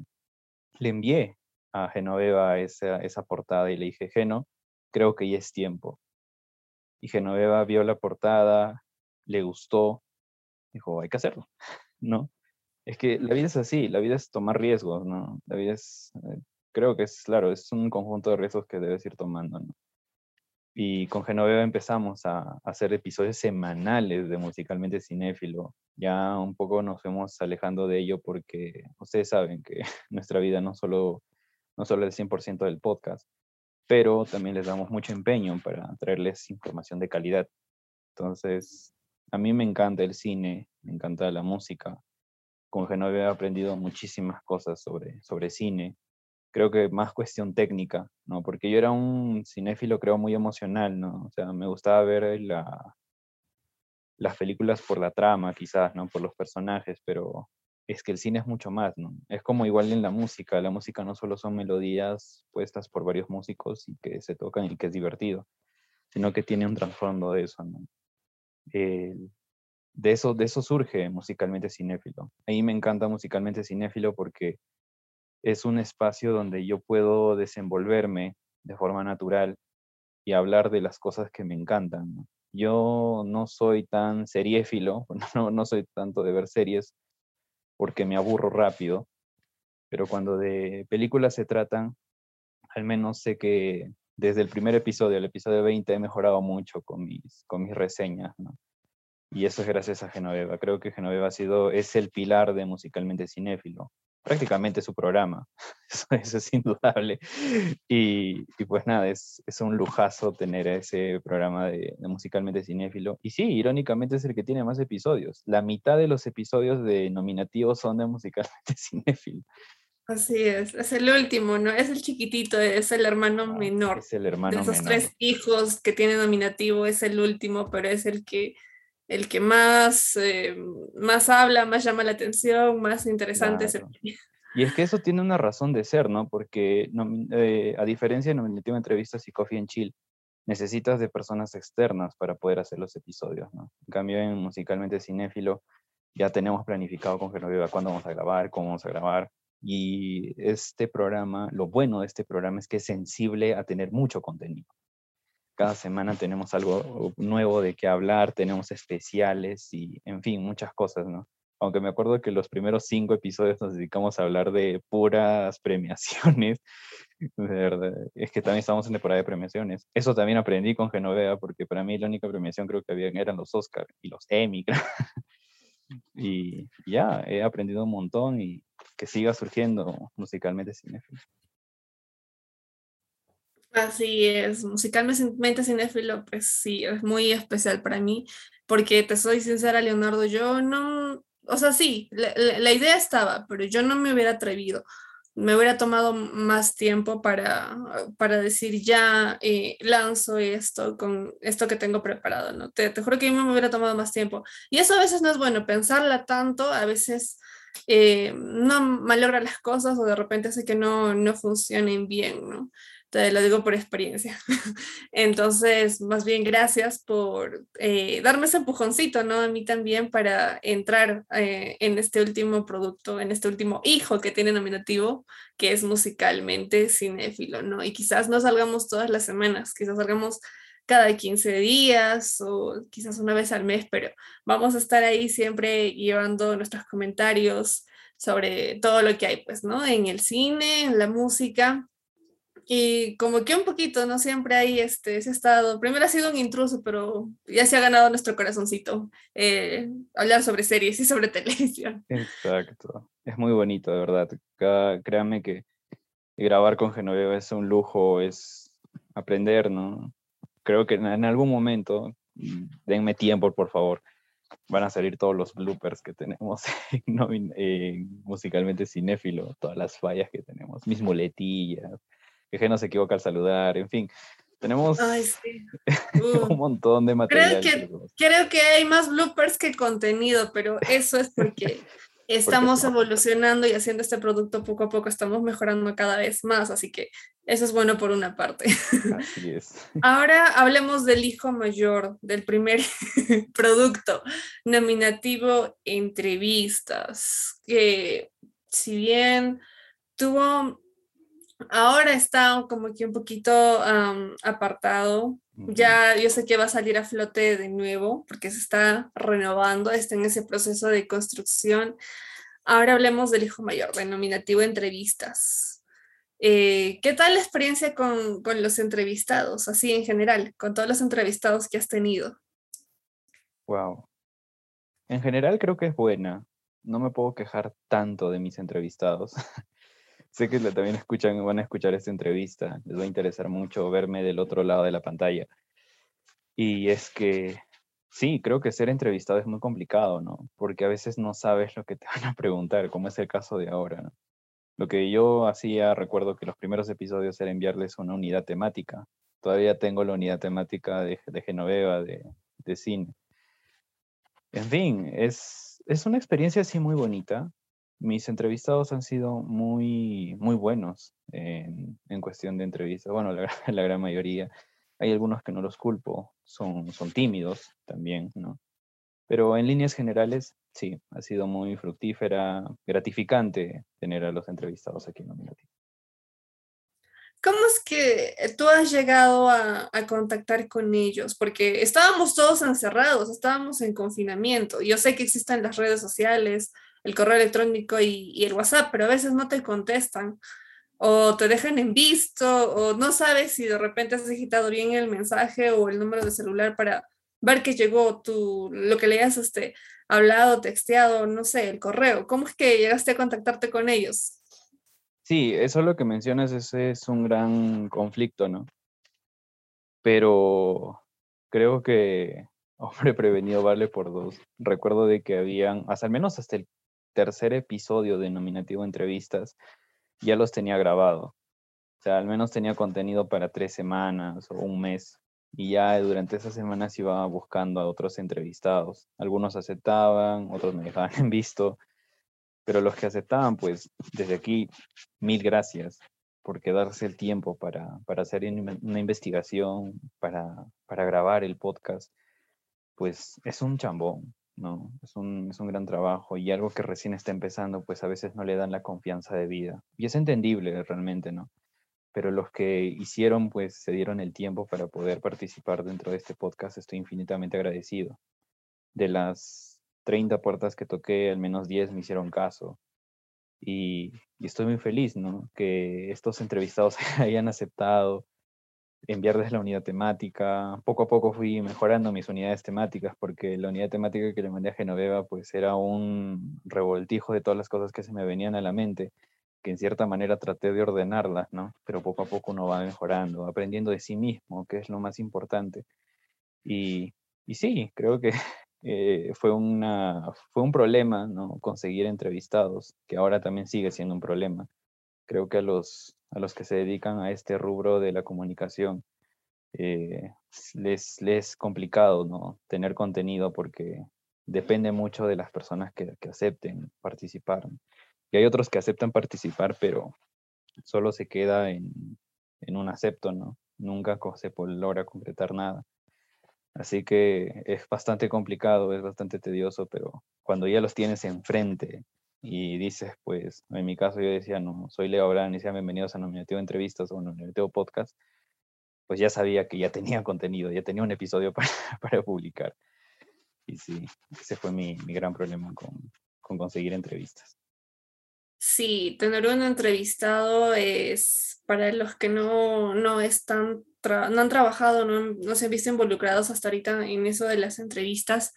le envié a Genoveva esa, esa portada y le dije, Geno, creo que ya es tiempo. Y Genoveva vio la portada, le gustó, dijo, hay que hacerlo, ¿no? Es que la vida es así, la vida es tomar riesgos, ¿no? La vida es, eh, creo que es, claro, es un conjunto de riesgos que debes ir tomando, ¿no? Y con Genoveva empezamos a, hacer episodios semanales de Musicalmente Cinéfilo. Ya un poco nos fuimos alejando de ello porque ustedes saben que (laughs) nuestra vida no solo, no solo es el 100% del podcast, pero también les damos mucho empeño para traerles información de calidad. Entonces, a mí me encanta el cine, me encanta la música. Con Genoveva he aprendido muchísimas cosas sobre, sobre cine. Creo que más cuestión técnica, ¿no? Porque yo era un cinéfilo, creo, muy emocional, ¿no? O sea, me gustaba ver la, las películas por la trama, quizás, ¿no? Por los personajes, pero es que el cine es mucho más, ¿no? Es como igual en la música, la música no solo son melodías puestas por varios músicos y que se tocan y que es divertido, sino que tiene un trasfondo de eso, ¿no? De, eso, de eso surge musicalmente cinéfilo. A me encanta musicalmente cinéfilo porque es un espacio donde yo puedo desenvolverme de forma natural y hablar de las cosas que me encantan. Yo no soy tan seriéfilo, (laughs) no, no soy tanto de ver series, porque me aburro rápido, pero cuando de películas se tratan, al menos sé que desde el primer episodio, el episodio 20, he mejorado mucho con mis, con mis reseñas. Y eso es gracias a Genoveva. Creo que Genoveva ha sido, es el pilar de Musicalmente Cinéfilo. Prácticamente su programa. (laughs) Eso, es indudable. Y, y, pues nada, es, es un lujazo tener ese programa de, de, Musicalmente Cinéfilo. Y sí, irónicamente es el que tiene más episodios. La mitad de los episodios de nominativos son de Musicalmente (laughs) Cinéfilo. Así es, es el último, ¿no? Es el chiquitito, es el hermano ah, menor. Es el hermano de esos menor. tres hijos que tiene nominativo, es el último, pero es el que el que más, eh, más habla, más llama la atención, más interesante claro. Y es que eso tiene una razón de ser, ¿no? Porque eh, a diferencia de Nominativa Entrevistas y Coffee and Chill, necesitas de personas externas para poder hacer los episodios, ¿no? En cambio, en Musicalmente Cinéfilo ya tenemos planificado con Genoveva cuándo vamos a grabar, cómo vamos a grabar, Y este programa, lo bueno de este programa es que es sensible a tener mucho contenido. Cada semana tenemos algo nuevo de qué hablar, tenemos especiales y, en fin, muchas cosas, ¿no? Aunque me acuerdo que los primeros cinco episodios nos dedicamos a hablar de puras (laughs) premiaciones. De verdad, es que también estamos en temporada de premiaciones. Eso también aprendí con Genovea, porque para mí la única premiación creo que había eran los Oscar y los Emmy. (laughs) y ya, he aprendido un montón y que siga surgiendo musicalmente cinéfilo. Así es, musicalmente cinéfilo, pues sí, es muy especial para mí, porque te soy sincera, Leonardo, yo no, o sea, sí, la, idea estaba, pero yo no me hubiera atrevido, me hubiera tomado más tiempo para, para decir, ya eh, lanzo esto con esto que tengo preparado, ¿no? Te, te juro que yo me hubiera tomado más tiempo. Y eso a veces no es bueno, pensarla tanto, a veces eh, no malogra las cosas o de repente hace que no, no funcionen bien, ¿no? Te lo digo por experiencia. (laughs) Entonces, más bien gracias por eh, darme ese empujoncito, ¿no? A mí también para entrar eh, en este último producto, en este último hijo que tiene nominativo, que es musicalmente cinéfilo, ¿no? Y quizás no salgamos todas las semanas, quizás salgamos cada 15 días o quizás una vez al mes, pero vamos a estar ahí siempre llevando nuestros comentarios sobre todo lo que hay, pues, ¿no? En el cine, en la música. Y como que un poquito, ¿no? Siempre hay este, ese estado. Primero ha sido un intruso, pero ya se ha ganado nuestro corazoncito. Eh, hablar sobre series y sobre (laughs) televisión. Exacto. Es muy bonito, de verdad. créanme que grabar con Genoveva es un lujo, es aprender, ¿no? creo que en algún momento, denme tiempo, por favor, van a salir todos los bloopers que tenemos (laughs) en, musicalmente cinéfilo, todas las fallas que tenemos, mis muletillas, que no se equivoca al saludar, en fin. Tenemos (laughs) un montón de material. Creo que, creo que hay más bloopers que contenido, pero eso es porque (laughs) estamos evolucionando y haciendo este producto poco a poco, estamos mejorando cada vez más, así que eso es bueno por una parte. Así es. (laughs) Ahora hablemos del hijo mayor, del primer producto nominativo entrevistas, que si bien tuvo, ahora está como que un poquito apartado, ya yo sé que va a salir a flote de nuevo porque se está renovando, está en ese proceso de construcción. Ahora hablemos del hijo mayor, denominativo entrevistas. Eh, ¿Qué tal la experiencia con, con, los entrevistados, así en general, con todos los entrevistados que has tenido? Wow. En general creo que es buena. No me puedo quejar tanto de mis entrevistados. (laughs) sé que también escuchan, van a escuchar esta entrevista. Les va a interesar mucho verme del otro lado de la pantalla. Y es que sí, creo que ser entrevistado es muy complicado, ¿no? Porque a veces no sabes lo que te (laughs) van a preguntar, como es el caso de ahora. ¿no? Lo que yo hacía, recuerdo que los primeros episodios era enviarles una unidad temática. Todavía tengo la unidad temática de, Genoveva, de, cine. En fin, es, es una experiencia así muy bonita. Mis entrevistados han sido muy, muy buenos en, cuestión de entrevistas. Bueno, la, (laughs) la, gran mayoría. Hay algunos que no los culpo, son, son tímidos también, ¿no? Pero en líneas generales, sí, ha sido muy fructífera, gratificante tener a los entrevistados aquí en Nominativo. ¿Cómo es que tú has llegado a, contactar con ellos? Porque estábamos todos encerrados, estábamos en confinamiento. Yo sé que existen las redes sociales, el correo electrónico y, el WhatsApp, pero a veces no te contestan o te dejan en visto o no sabes si de repente has digitado bien el mensaje o el número de celular para ver que llegó tu, lo que le hayas este, hablado, texteado, no sé, el correo. ¿Cómo es que llegaste a contactarte con ellos? Sí, eso lo que mencionas, ese es un gran conflicto, ¿no? Pero creo que, (laughs) hombre prevenido vale por dos. Recuerdo de que habían, hasta al menos hasta el tercer episodio de Nominativo Entrevistas, ya los tenía grabado. O sea, al menos tenía contenido para tres semanas o un mes y ya durante esas semanas iba buscando a otros entrevistados. Algunos aceptaban, otros me dejaban en visto, pero los que aceptaban, pues desde aquí, mil gracias por quedarse el tiempo para, para hacer una investigación, para, para grabar el podcast, pues es un chambón. ¿No? Es un, es un gran trabajo y algo que recién está empezando, pues a veces no le dan la confianza de vida. Y es entendible realmente, ¿no? Pero los que hicieron, pues se dieron el tiempo para poder participar dentro de este podcast, estoy infinitamente agradecido. De las 30 puertas que toqué, al menos 10 me hicieron caso. Y, y estoy muy feliz, ¿no? Que estos entrevistados (laughs) hayan aceptado enviar desde la unidad temática. Poco a poco fui mejorando mis unidades temáticas porque la unidad temática que le mandé a Genoveva pues era un revoltijo de todas las cosas que se me venían a la mente, que en cierta manera traté de ordenarlas, ¿no? Pero poco a poco uno va mejorando, aprendiendo de sí mismo, que es lo más importante. Y, y sí, creo que (laughs) eh, fue, una, fue un problema, ¿no? Conseguir entrevistados, que ahora también sigue siendo un problema. Creo que a los a los que se dedican a este rubro de la comunicación, eh, les, les, es complicado ¿no? tener contenido porque depende mucho de las personas que, que, acepten participar. Y hay otros que aceptan participar, pero solo se queda en, en un acepto, ¿no? Nunca se logra concretar nada. Así que es bastante complicado, es bastante tedioso, pero cuando ya los tienes enfrente y dices, pues, en mi caso yo decía, no, soy Leo Abraham y sean bienvenidos a Nominativo Entrevistas o Nominativo Podcast, pues ya sabía que ya tenía (laughs) contenido, ya tenía un episodio para, (laughs) para publicar. Y sí, ese fue mi, mi gran problema con, con, conseguir entrevistas. Sí, tener un entrevistado es, para los que no, no están, no han trabajado, no, no se han visto involucrados hasta ahorita en eso de las entrevistas,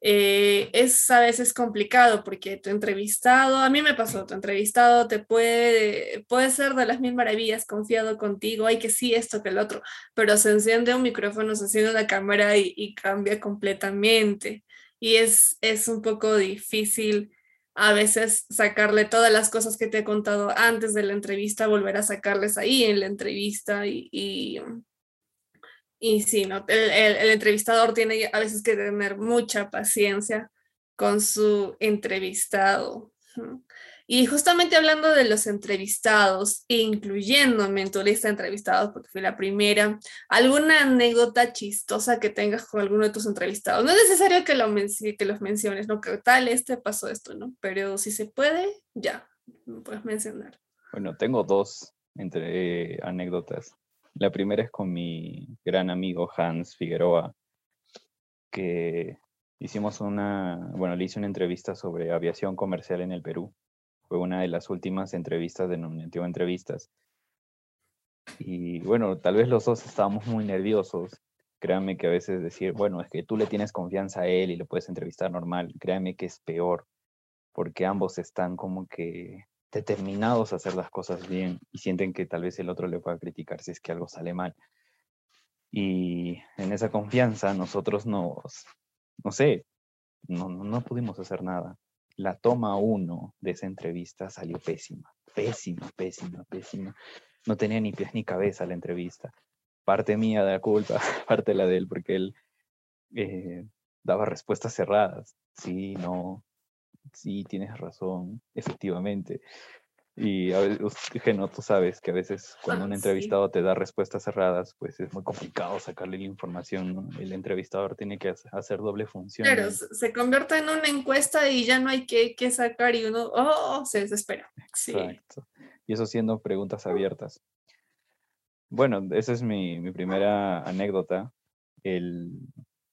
eh, es a veces complicado porque tu entrevistado, a mí me pasó, tu entrevistado te puede, puede ser de las mil maravillas, confiado contigo, hay que sí, esto que el otro, pero se enciende un micrófono, se enciende una cámara y, cambia completamente. Y es, es un poco difícil a veces sacarle todas las cosas que te he contado antes de la entrevista, volver a sacarles ahí en la entrevista y y sí, ¿no? El, el, entrevistador tiene a veces que tener mucha paciencia con su entrevistado. Y justamente hablando de los entrevistados, incluyéndome en tu lista de entrevistados, porque fui la primera, ¿alguna anécdota chistosa que tengas con alguno de tus entrevistados? No es necesario que, lo que los menciones, ¿no? Que tal, este pasó esto, ¿no? Pero si se puede, ya, puedes mencionar. Bueno, tengo dos entre, eh, anécdotas. La primera es con mi gran amigo Hans Figueroa, que hicimos una, bueno, le hice una entrevista sobre aviación comercial en el Perú. Fue una de las últimas entrevistas de Nominativo Entrevistas. Y bueno, tal vez los dos estábamos muy nerviosos. Créanme que a veces decir, bueno, es que tú le tienes confianza a él y lo puedes entrevistar normal. Créanme que es peor, porque ambos están como que determinados a hacer las cosas bien y sienten que tal vez el otro le pueda criticar si es que algo sale mal. Y en esa confianza nosotros nos, no sé, no, no pudimos hacer nada. La toma uno de esa entrevista salió pésima, pésima, pésima, pésima. No tenía ni pies ni cabeza la entrevista. Parte mía de la culpa, (laughs) parte la de él, porque él eh, daba respuestas cerradas. Sí, no, sí, tienes razón, efectivamente. Y a veces, Geno, tú sabes que a veces cuando un (laughs) entrevistado te da respuestas cerradas, pues es muy complicado sacarle la información. El entrevistador tiene que hacer doble función. Claro, se convierte en una encuesta y ya no hay que, que sacar y uno, oh, se desespera. Exacto. Y eso siendo preguntas abiertas. Bueno, esa es mi, mi primera anécdota. El,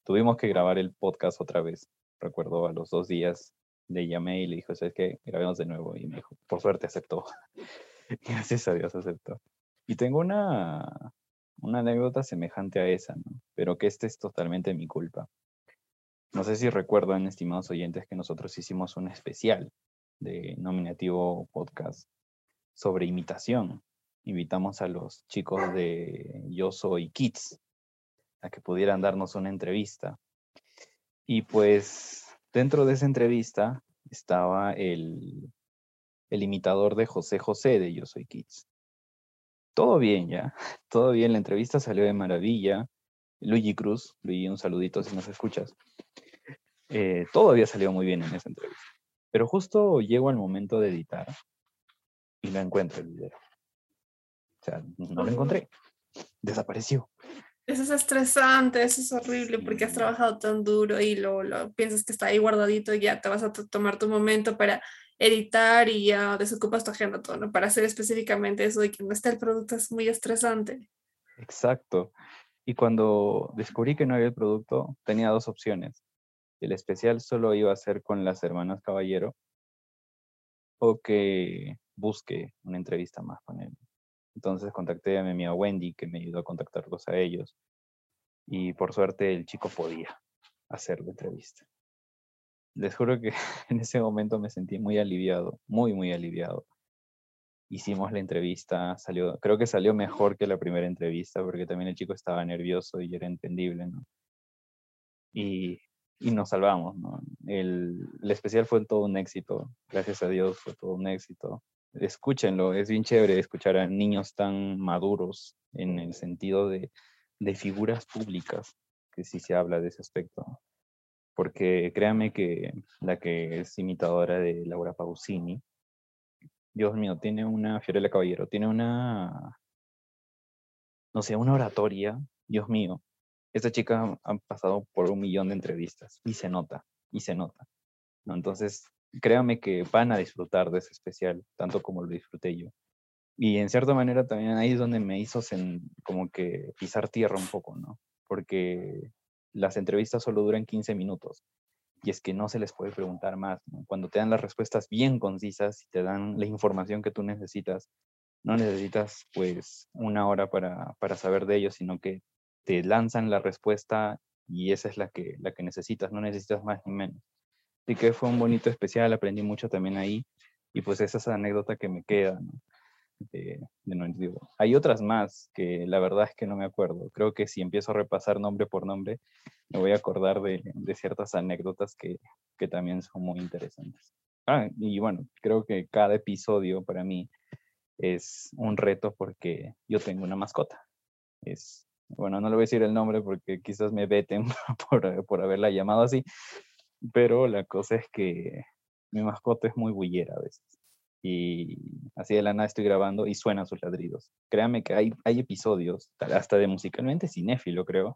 tuvimos que grabar el podcast otra vez. Recuerdo a los dos días le llamé y le dijo, ¿sabes qué? Grabemos de nuevo. Y me dijo, por suerte aceptó. (laughs) Gracias a Dios aceptó. Y tengo una, una anécdota semejante a esa. Pero que este es totalmente mi culpa. No sé si recuerdan, estimados oyentes, que nosotros hicimos un especial de nominativo podcast sobre imitación. Invitamos a los chicos de Yo Soy Kids a que pudieran darnos una entrevista. Y pues Dentro de esa entrevista estaba el, el imitador de José José de Yo Soy Kids. Todo bien ya, (laughs) todo bien, la entrevista salió de maravilla. Luigi Cruz, Luigi, un saludito si nos escuchas. Eh, todo había salido muy bien en esa entrevista. Pero justo llego al momento de editar y no encuentro el video. O sea, no lo encontré. Desapareció. Eso es estresante, eso es horrible porque has trabajado tan duro y lo, lo, piensas que está ahí guardadito y ya te vas a tomar tu momento para editar y ya desocupas tu agenda todo, ¿no? Para hacer específicamente eso de que no está el producto es muy estresante. Exacto. Y cuando descubrí que no había el producto, tenía dos opciones. El especial solo iba a ser con las hermanas Caballero o que busque una entrevista más con él. Entonces contacté a mi amiga Wendy, que me ayudó a contactarlos a ellos. Y por suerte el chico podía hacer la entrevista. Les juro que (laughs) en ese momento me sentí muy aliviado, muy, muy aliviado. Hicimos la entrevista, salió, creo que salió mejor que la primera entrevista, porque también el chico estaba nervioso y era entendible. Y, y nos salvamos. El, el especial fue todo un éxito, gracias a Dios fue todo un éxito escúchenlo, es bien chévere escuchar a niños tan maduros en el sentido de, de figuras públicas, que sí se habla de ese aspecto. Porque créanme que la que es imitadora de Laura Pausini, Dios mío, tiene una, Fiorella Caballero, tiene una, no sé, una oratoria, Dios mío. Esta chica ha pasado por un millón de entrevistas y se nota, y se nota. ¿no? Entonces, créanme que van a disfrutar de ese especial, tanto como lo disfruté yo. Y en cierta manera también ahí es donde me hizo como que pisar tierra un poco, ¿no? Porque las entrevistas solo duran 15 minutos y es que no se les puede preguntar más. Cuando te dan las respuestas bien concisas y te dan la información que tú necesitas, no necesitas pues una hora para, para saber de ellos, sino que te lanzan la respuesta y esa es la que, la que necesitas, no necesitas más ni menos. Así que fue un bonito especial, aprendí mucho también ahí. Y pues esa es la anécdota que me queda, ¿no? De, de Hay otras más que la verdad es que no me acuerdo. Creo que si empiezo a repasar nombre por nombre, me voy a acordar de, de ciertas anécdotas que, que, también son muy interesantes. Ah, y bueno, creo que cada episodio para mí es un reto porque yo tengo una mascota. Es, bueno, no le voy a decir el nombre porque quizás me veten (laughs) por, por haberla llamado así, pero la cosa es que mi mascota es muy bullera a veces. Y así de la nada estoy grabando y suenan sus ladridos. Créame que hay, hay episodios, hasta de musicalmente cinéfilo, creo,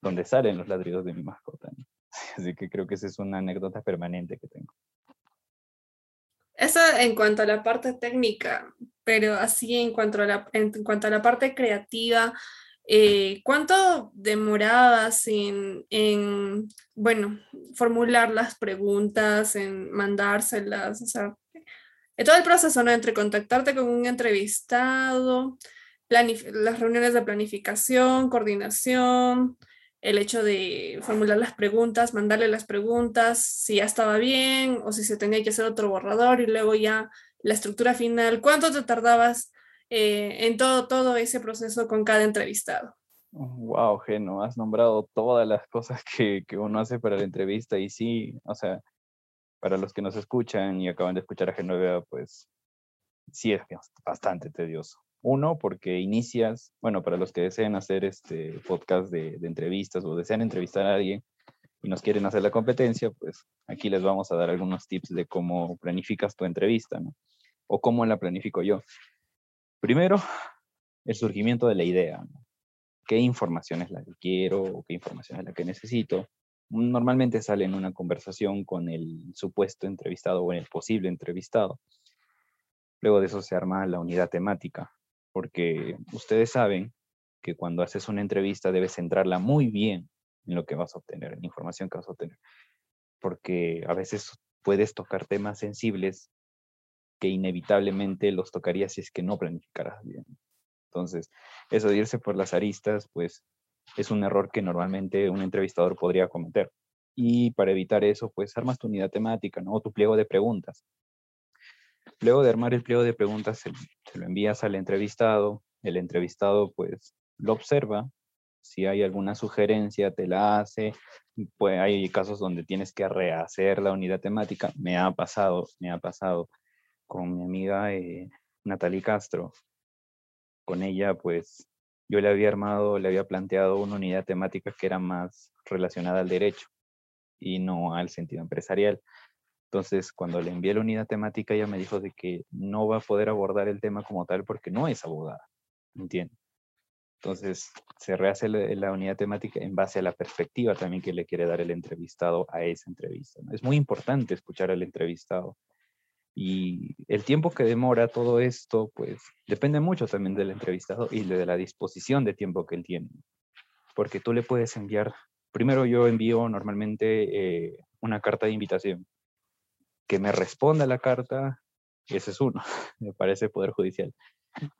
donde salen los ladridos de mi mascota. (laughs) Así que creo que esa es una anécdota permanente que tengo. Eso en cuanto a la parte técnica, pero así en cuanto a la, en cuanto a la parte creativa, eh, ¿Cuánto demorabas en, en, bueno, formular las preguntas, en mandárselas? O sea, todo el proceso, ¿no? Entre contactarte con un entrevistado, las reuniones de planificación, coordinación, el hecho de formular las preguntas, mandarle las preguntas, si ya estaba bien o si se tenía que hacer otro borrador y luego ya la estructura final. ¿Cuánto te tardabas eh, en todo, todo ese proceso con cada entrevistado. Wow, Geno, has nombrado todas las cosas que, que, uno hace para la entrevista y sí, o sea, para los que nos escuchan y acaban de escuchar a Genoveva, pues sí es bastante tedioso. Uno, porque inicias, bueno, para los que deseen hacer este podcast de, entrevistas o desean entrevistar a alguien y nos quieren hacer la competencia, pues aquí les vamos a dar algunos tips de cómo planificas tu entrevista. O cómo la planifico yo. Primero, el surgimiento de la idea. ¿Qué información es la que quiero o qué información es la que necesito? Normalmente sale en una conversación con el supuesto entrevistado o el posible entrevistado. Luego de eso se arma la unidad temática, porque ustedes saben que cuando haces una entrevista debes centrarla muy bien en lo que vas a obtener, en la información que vas a obtener, porque a veces puedes tocar temas sensibles que inevitablemente los tocaría si es que no planificaras bien. Entonces, eso de irse por las aristas, pues es un error que normalmente un entrevistador podría cometer. Y para evitar eso, pues armas tu unidad temática, ¿no? O tu pliego de preguntas. Luego de armar el pliego de preguntas, se, se lo envías al entrevistado. El entrevistado, pues, lo observa. Si hay alguna sugerencia, te la hace. Pues hay casos donde tienes que rehacer la unidad temática. Me ha pasado, me ha pasado con mi amiga eh, Natalie Castro. Con ella, pues, yo le había armado, le había planteado una unidad temática que era más relacionada al derecho y no al sentido empresarial. Entonces, cuando le envié la unidad temática, ella me dijo de que no va a poder abordar el tema como tal porque no es abogada, ¿entiendes? Entonces, se rehace la, unidad temática en base a la perspectiva también que le quiere dar el entrevistado a esa entrevista. Es muy importante escuchar al entrevistado. Y el tiempo que demora todo esto, pues depende mucho también del entrevistado y de la disposición de tiempo que él tiene. Porque tú le puedes enviar, primero yo envío normalmente eh, una carta de invitación, que me responda la carta, ese es uno, (laughs) me parece Poder Judicial.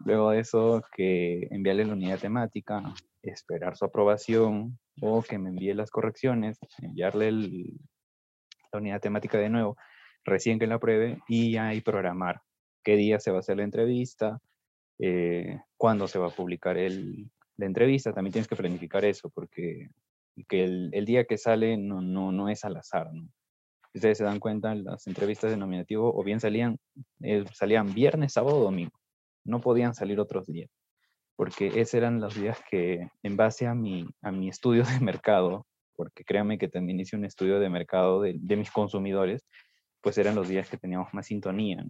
Luego de eso, que enviarle la unidad temática, esperar su aprobación o que me envíe las correcciones, enviarle la unidad temática de nuevo, recién que la apruebe y ahí programar qué día se va a hacer la entrevista, eh, cuándo se va a publicar el, la entrevista. También tienes que planificar eso porque que el, día que sale no, no, no es al azar. ¿no? ustedes se dan cuenta, las entrevistas de nominativo o bien salían, eh, salían viernes, sábado o domingo no podían salir otros días, porque esos eran los días que, en base a mi, a mi estudio de (laughs) mercado, porque créanme que también hice un estudio de mercado de, mis consumidores, pues eran los días que teníamos más sintonía.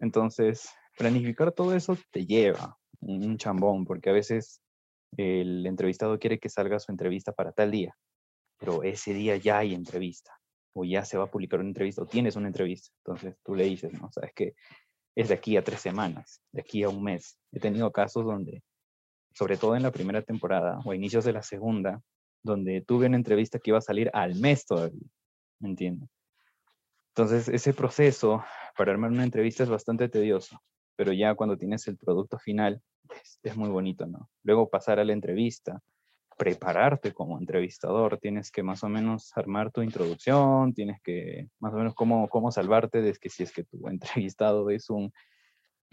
Entonces, planificar todo eso te lleva un chambón, porque a veces el entrevistado quiere que salga su entrevista para tal día, pero ese día ya hay entrevista, o ya se va a publicar una entrevista, o tienes una entrevista. Entonces tú le dices, no, sabes que es de aquí a tres semanas, de aquí a un mes. He tenido casos donde, sobre todo en la primera temporada o inicios de la segunda, donde tuve una entrevista que iba a salir al mes todavía, ¿me entiendes? Entonces, ese proceso para armar una entrevista es bastante tedioso, pero ya cuando tienes el producto final, es, es muy bonito, ¿no? Luego pasar a la entrevista, prepararte como entrevistador, tienes que más o menos armar tu introducción, tienes que más o menos cómo, cómo salvarte de que si es que tu (laughs) entrevistado es un,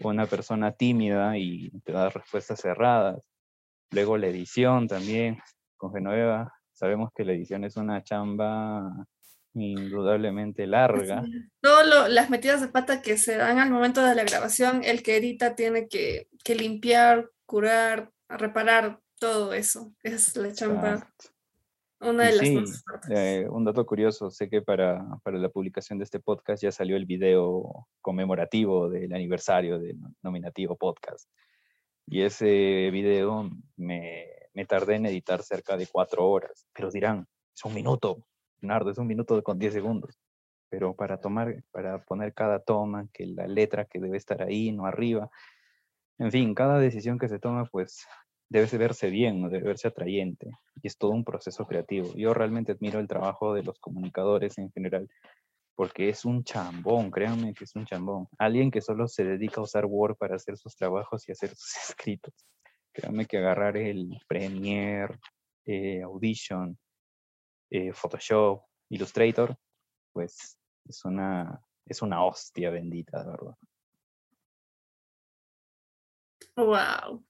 una persona tímida y te da respuestas cerradas. Luego la edición también, con Genoveva, sabemos que la edición es una chamba indudablemente larga. Todas las metidas de pata que se dan al momento de la grabación, el que edita tiene que, que limpiar, curar, reparar todo eso. Es la chamba. Una de las eh, un dato curioso, sé que para, para, la publicación de este podcast ya salió el video conmemorativo del aniversario del nominativo podcast. Y ese video me, me tardé en editar cerca de cuatro horas. Pero dirán, es un minuto, Nardo, es un minuto con diez segundos. Pero para tomar, para poner cada toma, que la letra que debe estar ahí, no arriba, en fin, cada decisión que se toma, pues debe verse bien, ¿no? debe verse atrayente. Y es todo un proceso creativo. Yo realmente admiro el trabajo de los comunicadores en general, porque es un chambón, créanme que es un chambón. Alguien que solo se dedica a usar Word para hacer sus trabajos y hacer sus (laughs) escritos. Créanme que agarrar el Premiere, eh, Audition, eh, Photoshop, Illustrator, pues es una, es una hostia bendita, de verdad. Wow.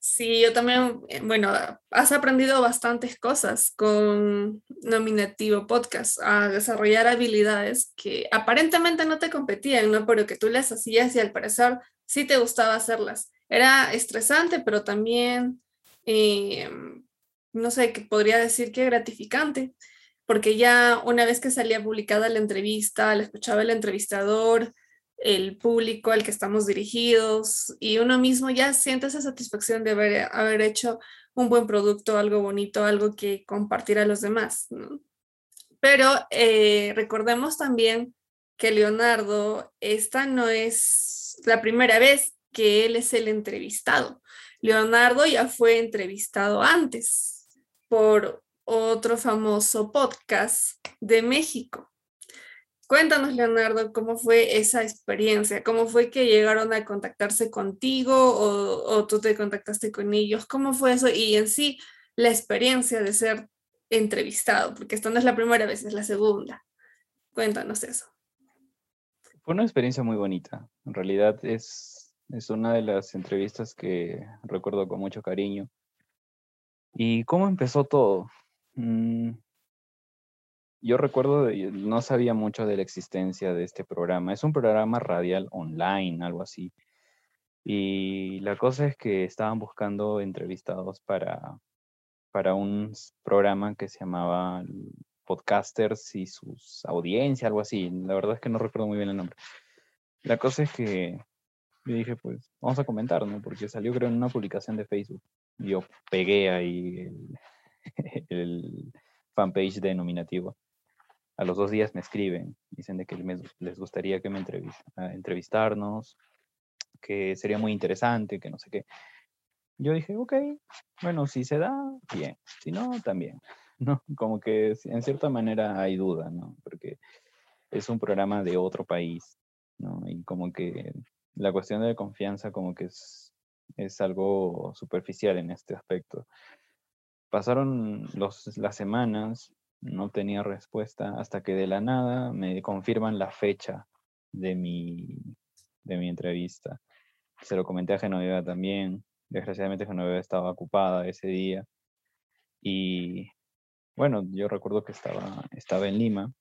Sí, yo también, eh, bueno, has aprendido bastantes cosas con Nominativo Podcast, a desarrollar habilidades que aparentemente no te competían, ¿no? Pero que tú las hacías y al parecer sí te gustaba hacerlas. Era estresante, pero también, eh, no sé, que podría decir que gratificante, porque ya una vez que salía publicada la entrevista, la escuchaba el entrevistador, el público al que estamos dirigidos y uno mismo ya siente esa satisfacción de haber, haber hecho un buen producto, algo bonito, algo que compartir a los demás. Pero eh, recordemos también que Leonardo, esta no es la primera vez que él es el entrevistado. Leonardo ya fue entrevistado antes por otro famoso podcast de México. Cuéntanos, Leonardo, cómo fue esa experiencia, cómo fue que llegaron a contactarse contigo o, tú te contactaste con ellos, cómo fue eso y en sí la experiencia de ser entrevistado, porque esta no es la primera vez, es la segunda. Cuéntanos eso. Fue una experiencia muy bonita. En realidad es, es una de las entrevistas que recuerdo con mucho cariño. ¿Y cómo empezó todo? Mm, yo recuerdo, no sabía mucho de la existencia de este programa. Es un programa radial online, algo así. Y la cosa es que estaban buscando entrevistados para, para un programa que se llamaba Podcasters y sus audiencias, algo así. La verdad es que no recuerdo muy bien el nombre. La cosa es que Y dije, pues, vamos a comentar, ¿no? Porque salió creo en una publicación de Facebook. Yo pegué ahí el, (laughs) el fanpage de nominativo. A los dos días me escriben, dicen de que les gustaría que me entrevistarnos, que sería muy interesante, que no sé qué. Yo dije, ok, bueno, si se da, bien, si no, también. (laughs) ¿no? Como que en cierta manera hay duda, ¿no? Porque es un programa de otro país, ¿no? Y como que la cuestión de confianza como que es, es algo superficial en este aspecto. Pasaron los, las semanas, no tenía respuesta, hasta que de la nada me confirman la fecha de mi, de mi entrevista. Se lo comenté a Genoveva también. Desgraciadamente Genoveva estaba ocupada ese día. Y bueno, yo recuerdo que estaba, estaba en Lima.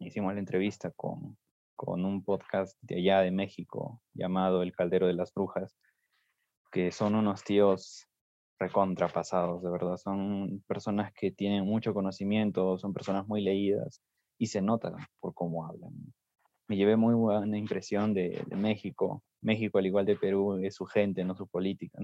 Hicimos la entrevista con, con un podcast de allá de México llamado El Caldero de las Brujas, que son unos tíos recontrapasados, de verdad. Son personas que tienen mucho conocimiento, son personas muy leídas y se nota por cómo hablan. Me llevé muy buena impresión de, México. México, al igual de Perú, es su gente, no su política.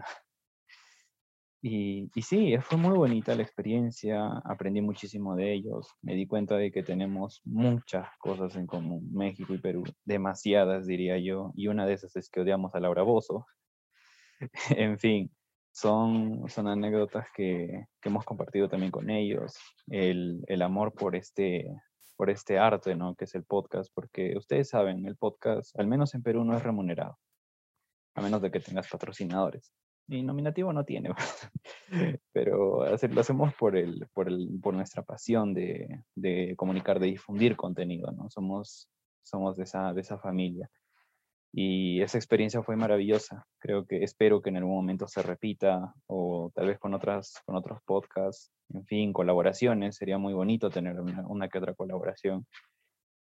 Y, y, sí, fue muy bonita la experiencia, aprendí muchísimo de ellos, me di cuenta de que tenemos muchas cosas en común, México y Perú, demasiadas diría yo, y una de esas es que odiamos a Laura Bozo. (laughs) en fin, son, son anécdotas que, que, hemos compartido también con ellos, el, el, amor por este, por este arte, ¿no? Que es el podcast, porque ustedes saben, el podcast, al menos en Perú, no es remunerado, a menos de que tengas patrocinadores y nominativo no tiene, (laughs) pero lo hacemos por, el, por, el, por nuestra pasión de, de, comunicar, de difundir contenido, ¿no? Somos, somos de, esa, de esa familia. Y esa experiencia fue maravillosa. Creo que espero que en algún momento se repita o tal vez con, otras, con otros podcasts, en fin, colaboraciones. Sería muy bonito tener una, que otra colaboración.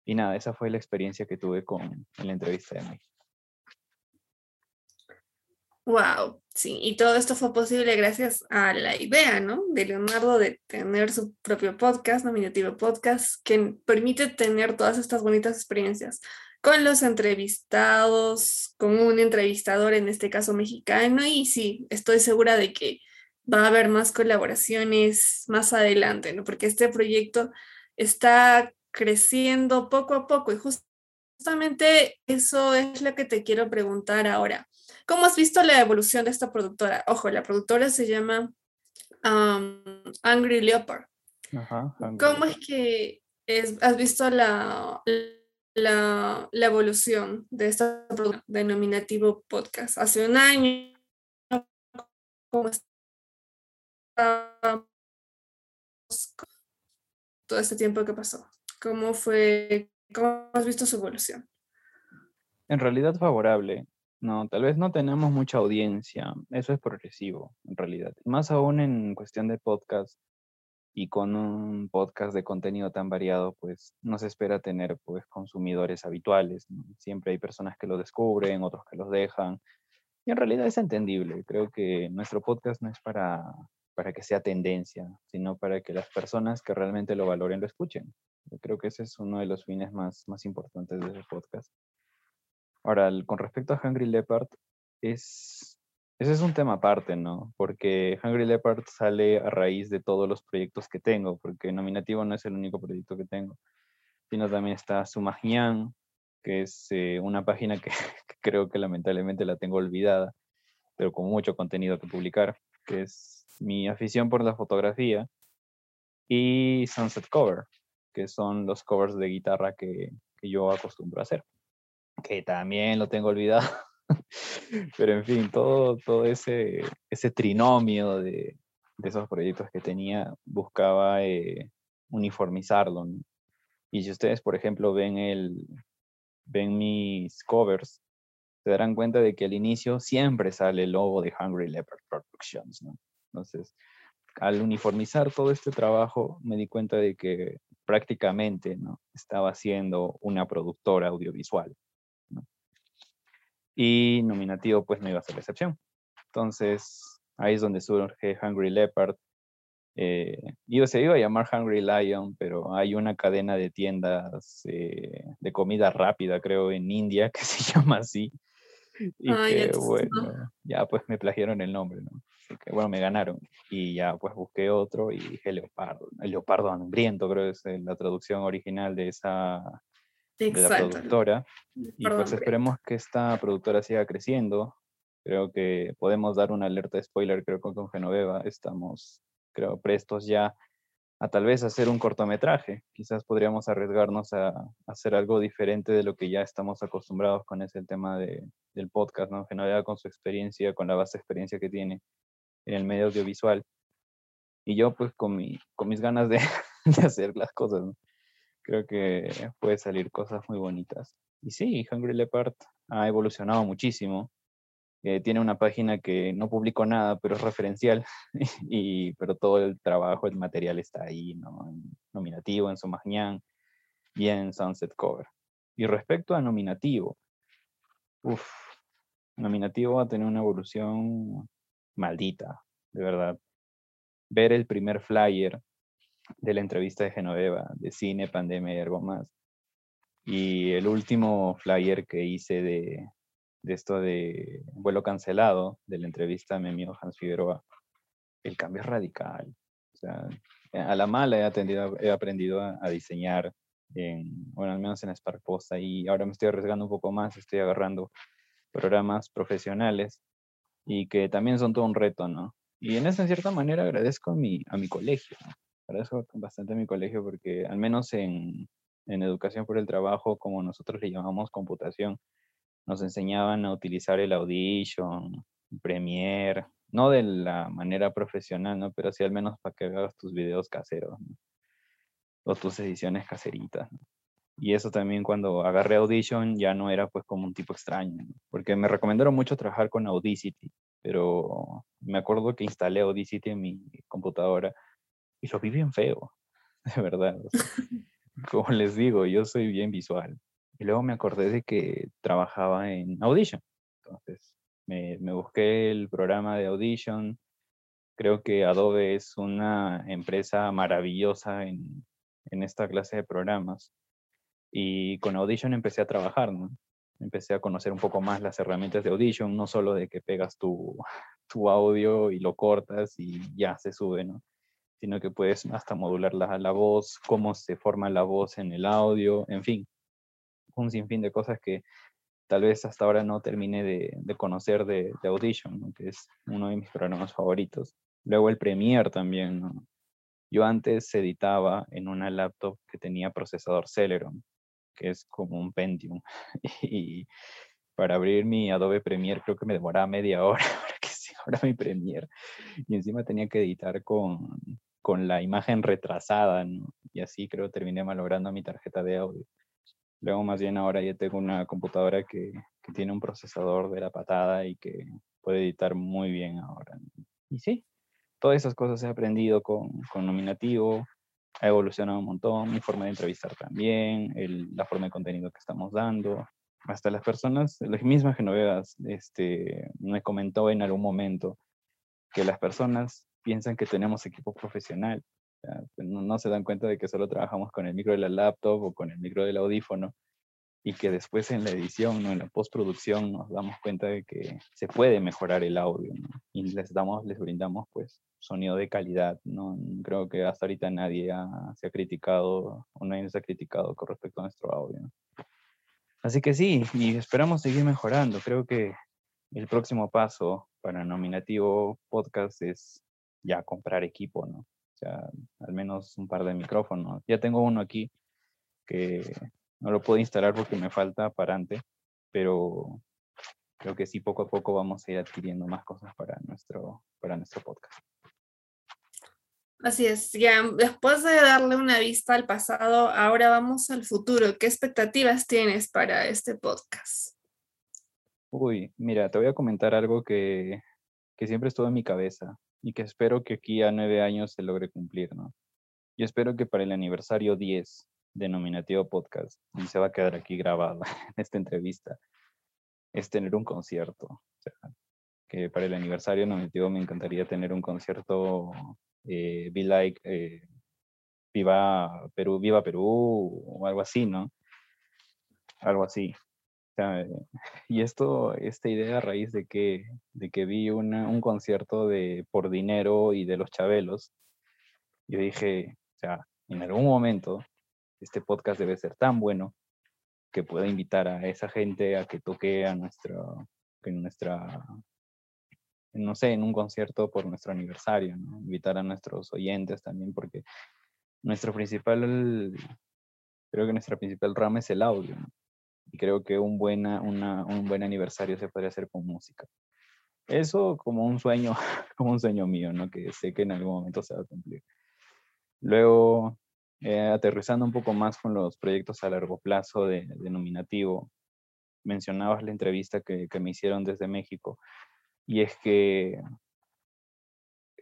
Y nada, esa fue la experiencia que tuve con la entrevista de México. Wow, sí, y todo esto fue posible gracias a la idea, ¿no? De Leonardo de tener su propio podcast, nominativo podcast, que permite tener todas estas bonitas experiencias con los entrevistados, con un entrevistador, en este caso mexicano, y sí, estoy segura de que va a haber más colaboraciones más adelante, ¿no? Porque este proyecto está creciendo poco a poco y justamente eso es lo que te quiero preguntar ahora. ¿Cómo has visto la evolución de esta productora? Ojo, la productora se llama Angry Leopard. ¿Cómo es que has visto la, la, evolución de esta denominativo podcast? Hace un año, ¿cómo todo este tiempo que pasó? ¿Cómo fue, cómo has visto su evolución? En realidad favorable. No, tal vez no tenemos mucha audiencia. Eso es progresivo, en realidad. Más aún en cuestión de podcast y con un podcast de contenido tan variado, pues no se espera tener pues consumidores habituales. Siempre hay personas que lo descubren, otros que los dejan. Y en realidad es entendible. Creo que nuestro podcast no es para, para que sea tendencia, sino para que las personas que realmente lo valoren lo escuchen. creo que ese es uno de los fines más, más importantes de ese podcast. Ahora, con respecto a Hungry Leopard, es, ese es un tema aparte, ¿no? Porque Hungry Leopard sale a raíz de todos los proyectos que tengo, porque Nominativo no es el único proyecto que tengo, sino también está Sumagian, que es eh, una página (laughs) que, creo que lamentablemente la tengo olvidada, pero con mucho contenido que publicar, que es mi afición por la fotografía, y Sunset Cover, que son los covers de guitarra que, que yo acostumbro a hacer que también lo tengo olvidado. (laughs) Pero en fin, todo, todo ese, ese trinomio de, de esos proyectos que tenía buscaba eh, uniformizarlo. Y si ustedes, por ejemplo, ven, el, ven mis covers, se darán cuenta de que al inicio siempre sale el logo de Hungry Leopard Productions. ¿no? Entonces, al uniformizar todo este trabajo, me di cuenta de que prácticamente ¿no? estaba haciendo una productora audiovisual y nominativo pues no iba a ser la excepción. Entonces ahí es donde surge Hungry Leopard. Eh, se iba a llamar Hungry Lion, pero hay una cadena de tiendas eh, de comida rápida, creo, en India (laughs) que se llama así. y que, bueno, ya pues me plagiaron el nombre, ¿no? Así que, bueno, me ganaron. Y ya pues busqué otro y dije leopardo. El leopardo hambriento creo que es eh, la traducción original de esa de la productora. Y pues esperemos que esta productora siga creciendo. Creo que podemos dar una alerta de spoiler, creo que con Genoveva estamos, creo, prestos ya a tal vez hacer un cortometraje. Quizás podríamos arriesgarnos a, hacer algo diferente de lo que ya estamos acostumbrados con ese tema de, del podcast, ¿no? Genoveva con su experiencia, con la base experiencia que tiene en el medio audiovisual. Y yo pues con, mi, con mis ganas de, (laughs) de hacer las cosas, ¿no? Creo que puede salir cosas muy bonitas. Y sí, Hungry Leopard ha evolucionado muchísimo. Eh, tiene una página que no publicó nada, pero es referencial, (laughs) y, pero todo el trabajo, el material está ahí, ¿no? En nominativo, en Somagnan y en Sunset Cover. Y respecto a nominativo, uff, nominativo va a tener una evolución maldita, de verdad. Ver el primer flyer de la entrevista de Genoveva, de cine, pandemia y algo más. Y el último flyer que hice de, de esto de vuelo cancelado, de la entrevista a mi amigo Hans Figueroa, el cambio es radical. O sea, a la mala he, aprendido a, diseñar, en, bueno, al menos en Spark Post, y ahora me estoy arriesgando un poco más, estoy agarrando programas profesionales y que también son todo un reto, ¿no? Y en esa cierta manera agradezco a mi, a mi colegio, ¿no? Agradezco bastante a mi colegio porque al menos en, en educación por el trabajo, como nosotros le llamamos computación, nos enseñaban a utilizar el Audition, Premiere, no de la manera profesional, ¿no? Pero sí al menos para que hagas tus videos caseros, O tus ediciones caseritas, Y eso también cuando agarré Audition ya no era pues como un tipo extraño, porque me recomendaron mucho trabajar con Audacity, pero me acuerdo que instalé Audacity en mi computadora y lo vi bien feo, (laughs) de verdad. (laughs) como les digo, yo soy bien visual. Y luego me acordé de que trabajaba en Audition. Entonces me, me busqué el programa de Audition. Creo que Adobe es una empresa maravillosa en, en esta clase de programas. Y con Audition empecé a trabajar, ¿no? Empecé a conocer un poco más las herramientas de Audition, no solo de que pegas tu, tu audio y lo cortas y ya se sube, ¿no? Sino que puedes hasta modular la, la voz, cómo se forma la voz en el audio, en fin, un sinfín de cosas que tal vez hasta ahora no terminé de, de conocer de, de Audition, que es uno de mis programas favoritos. Luego el Premiere también. ¿no? Yo antes editaba en una laptop que tenía procesador Celeron, que es como un Pentium. (laughs) Y para abrir mi Adobe Premiere creo que me demoraba media hora (laughs) para que se abra mi Premiere. Y encima tenía que editar con, con la imagen retrasada, Y así creo terminé malogrando mi tarjeta de audio. Luego más bien ahora ya tengo una computadora que, tiene un procesador de la patada y que puede editar muy bien ahora. Y sí, todas esas cosas he aprendido con, con nominativo, ha evolucionado un montón, mi forma de entrevistar también, la forma de contenido que estamos dando. Hasta las personas, las mismas genoveas, este, me comentó en algún momento que las personas piensan que tenemos equipo profesional. Pues, no, se dan cuenta de que solo trabajamos con el micro de la laptop o con el micro del audífono y que después en la edición, ¿no? en la postproducción, nos damos cuenta de que se puede mejorar el audio y les, damos, les brindamos pues sonido de calidad. ¿no? Creo que hasta ahorita nadie se ha criticado o nadie se ha criticado con respecto a nuestro audio. Así que sí, y esperamos seguir mejorando. Creo que el próximo paso para Nominativo Podcast es ya comprar equipo, ¿no? O sea, al menos un par de micrófonos. Ya tengo uno aquí que no lo puedo instalar porque me falta parante, pero creo que sí, poco a poco vamos a ir adquiriendo más cosas para nuestro, para nuestro podcast. Así es, ya después de darle una vista al pasado, ahora vamos al futuro. ¿Qué expectativas tienes para este podcast? Uy, mira, te voy a comentar algo que, que siempre estuvo en mi cabeza y que espero que aquí a nueve años se logre cumplir, ¿no? Yo espero que para el aniversario 10 de Nominativo Podcast, y se va a quedar aquí grabado en (laughs) esta entrevista, es tener un concierto. O sea, que para el aniversario nominativo me encantaría tener un concierto eh, Be Like, eh, Viva Perú, Viva Perú, o algo así, ¿no? Algo así. Y esto, esta idea a raíz de que, de que vi una, un concierto de Por Dinero y de Los Chabelos, yo dije, o sea, en algún momento este podcast debe ser tan bueno que pueda invitar a esa gente a que toque a nuestra, en nuestra, no sé, en un concierto por nuestro aniversario. Invitar a nuestros oyentes también, porque nuestro principal, creo que nuestra principal rama es el audio. Y creo que un, buena, una, un buen aniversario se podría hacer con música. Eso como un sueño, (laughs) como un sueño mío, ¿no? Que sé que en algún momento se va a cumplir. Luego, eh, aterrizando un poco más con los proyectos a largo plazo de, de nominativo, mencionabas la entrevista que, que, me hicieron desde México, y es que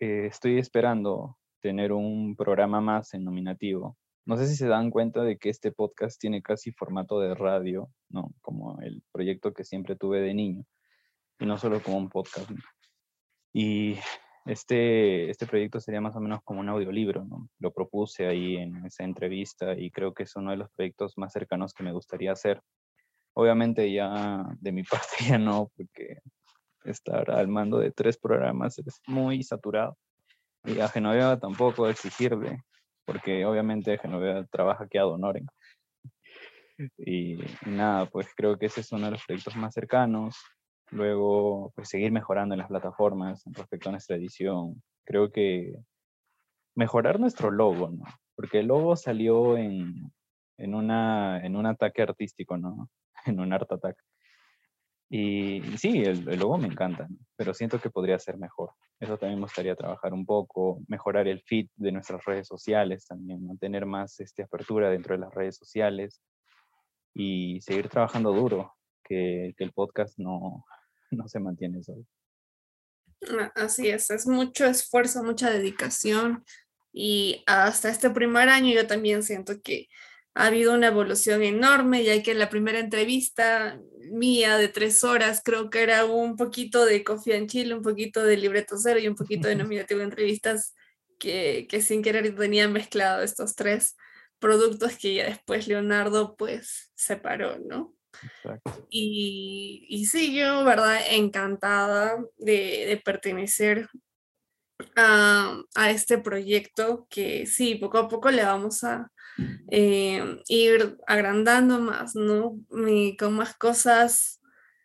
eh, estoy esperando tener un programa más en nominativo. No sé si se dan cuenta de que este podcast tiene casi formato de radio, ¿no? Como el proyecto que siempre tuve de niño, y no solo como un podcast. Y este, este proyecto sería más o menos como un audiolibro, ¿no? Lo propuse ahí en esa entrevista y creo que es uno de los proyectos más cercanos que me gustaría hacer. Obviamente ya de mi (laughs) parte ya no, porque estar al mando de tres programas es muy saturado. Y a Genoveva tampoco exigirle, porque obviamente Genoveva trabaja aquí a Donoren. Y, y nada, pues creo que ese es uno de los proyectos más cercanos. Luego, pues seguir mejorando en las plataformas respecto a nuestra edición. Creo que mejorar nuestro logo, ¿no? Porque el logo salió en, en, una, en un ataque artístico, ¿no? (laughs) En un art attack. Y, sí, el, el, logo me encanta, pero siento que podría ser mejor. Eso también me gustaría trabajar un poco, mejorar el feed de nuestras redes sociales también, mantener más este, apertura dentro de las redes sociales y seguir trabajando duro, que, que el podcast no, (laughs) no se mantiene solo. Ah, así es, es mucho esfuerzo, mucha dedicación y hasta este primer año yo también siento que ha habido una evolución enorme, ya que en la primera entrevista mía de tres horas creo que era un poquito de Coffee en Chile, un poquito de Libreto Cero y un poquito de nominativo de entrevistas que, que sin querer tenía mezclado estos tres productos que ya después Leonardo pues separó, ¿no? Y, y, sí, yo, ¿verdad? Encantada de, de pertenecer a, a, este proyecto que sí, poco a poco le vamos a eh, ir agrandando más, ¿no? Y con más cosas,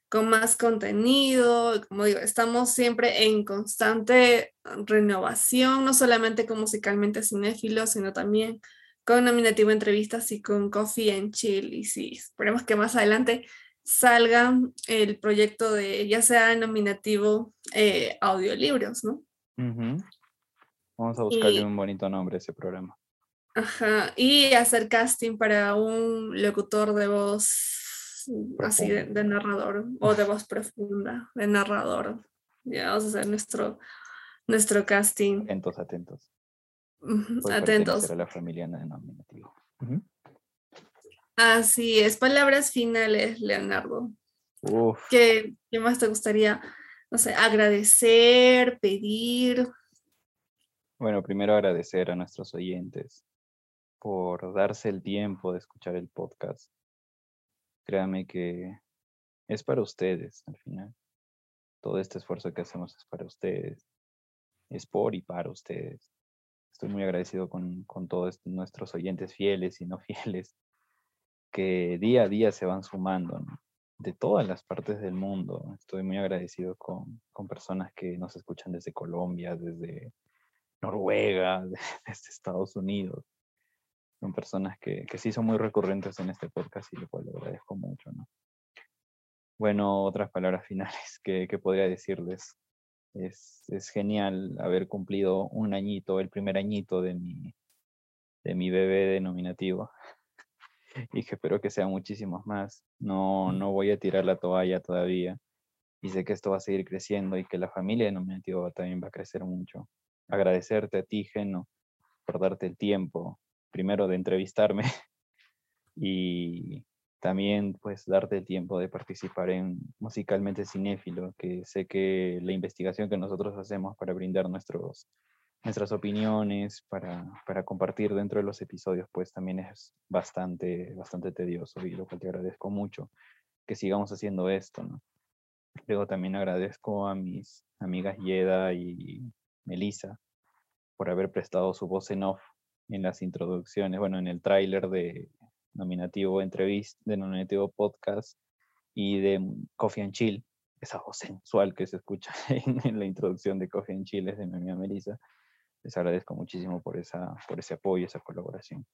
con más contenido, como digo, estamos siempre en constante renovación, no solamente con musicalmente cinéfilos, sino también con nominativo entrevistas y con Coffee and Chill. Y sí, esperemos que más adelante salga el proyecto de ya sea nominativo eh, audiolibros, ¿no? Uh -huh. Vamos a buscarle y, un bonito nombre a ese programa. Ajá, y hacer casting para un locutor de voz así de, de, narrador o de voz profunda, de narrador. Ya vamos a hacer nuestro, nuestro casting. Atentos, atentos. Atentos. A la familia denominativo. Uh -huh. Así es. Palabras finales, Leonardo. Uf. ¿Qué, ¿Qué, más te gustaría, no sé, agradecer, pedir? Bueno, primero agradecer a nuestros oyentes por darse el tiempo de escuchar el podcast. Créame que es para ustedes al final. Todo este esfuerzo que hacemos es para ustedes. Es por y para ustedes estoy muy agradecido con, con todos nuestros oyentes fieles y no (laughs) fieles que día a día se van sumando de todas las partes del mundo. Estoy muy agradecido con, con, personas que nos escuchan desde Colombia, desde Noruega, (laughs) desde Estados Unidos. Son personas que, que sí son muy recurrentes en este podcast y lo cual le agradezco mucho. ¿no? Bueno, otras palabras (laughs) finales que, que podría decirles. Es, es, genial haber cumplido un añito, el primer añito de mi, de mi bebé denominativo. (laughs) Y que espero que sean muchísimos más. No, no voy a tirar la toalla todavía. Y sé que esto va a seguir creciendo y que la familia denominativa también va a crecer mucho. Agradecerte a ti, Geno, por darte el tiempo, primero de entrevistarme (laughs) y, también pues darte el tiempo de participar en Musicalmente Cinéfilo, que sé que la investigación que nosotros hacemos para brindar nuestros, nuestras opiniones, para, para compartir dentro de los episodios, pues también es bastante, bastante tedioso y lo cual te agradezco mucho. que sigamos haciendo esto. Luego también agradezco a mis amigas Yeda y Melissa por haber prestado su voz en off en las introducciones, bueno, en el tráiler de nominativo entrevista, de nominativo podcast y de Coffee and Chill, esa voz sensual que se escucha (laughs) en, la introducción de Coffee and Chill es de mi amiga Melissa. Les agradezco muchísimo por, esa, por ese apoyo, esa colaboración.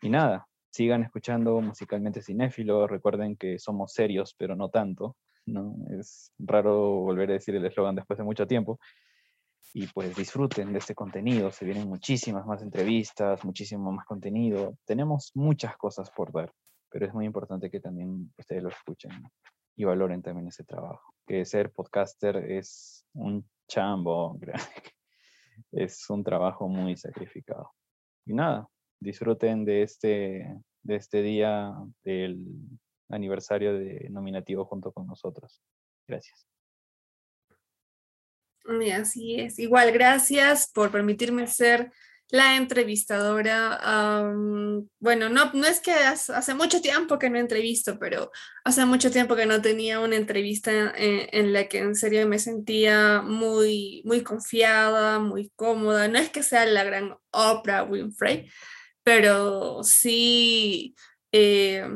Y nada, sigan escuchando musicalmente cinéfilo, recuerden que somos serios, pero no tanto, ¿no? Es raro volver a decir el eslogan después de mucho tiempo. Y pues disfruten de este contenido, se vienen muchísimas más entrevistas, muchísimo más contenido. Tenemos muchas cosas por dar, pero es muy importante que también ustedes lo escuchen y valoren también ese trabajo. Que ser podcaster es un chambo, (laughs) es un trabajo muy sacrificado. Y nada, disfruten de este, de este día del aniversario de nominativo junto con nosotros. Gracias. Así es. Igual, gracias por permitirme ser la entrevistadora. bueno, no, no es que hace, mucho tiempo que no entrevisto, pero hace mucho tiempo que no tenía una entrevista en, en, la que en serio me sentía muy, muy confiada, muy cómoda. No es que sea la gran Oprah Winfrey, pero sí eh,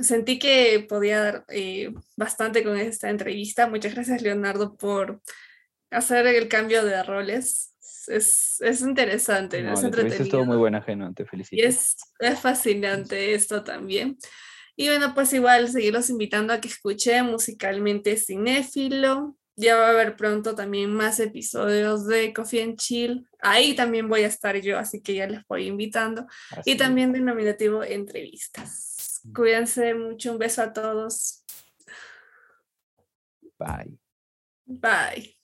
sentí que podía dar eh, bastante con esta entrevista. Muchas gracias, Leonardo, por hacer el cambio de roles. Es, es interesante, es entretenido. Estuvo muy buena, Geno, te felicito. Y es, es fascinante esto también. Y bueno, pues igual seguirlos invitando a que escuchen musicalmente cinéfilo. Ya va a haber pronto también más episodios de Coffee and Chill. Ahí también voy a estar yo, así que ya les voy invitando. y también de nominativo entrevistas. Cuídense mucho. Un beso a todos. Bye. Bye.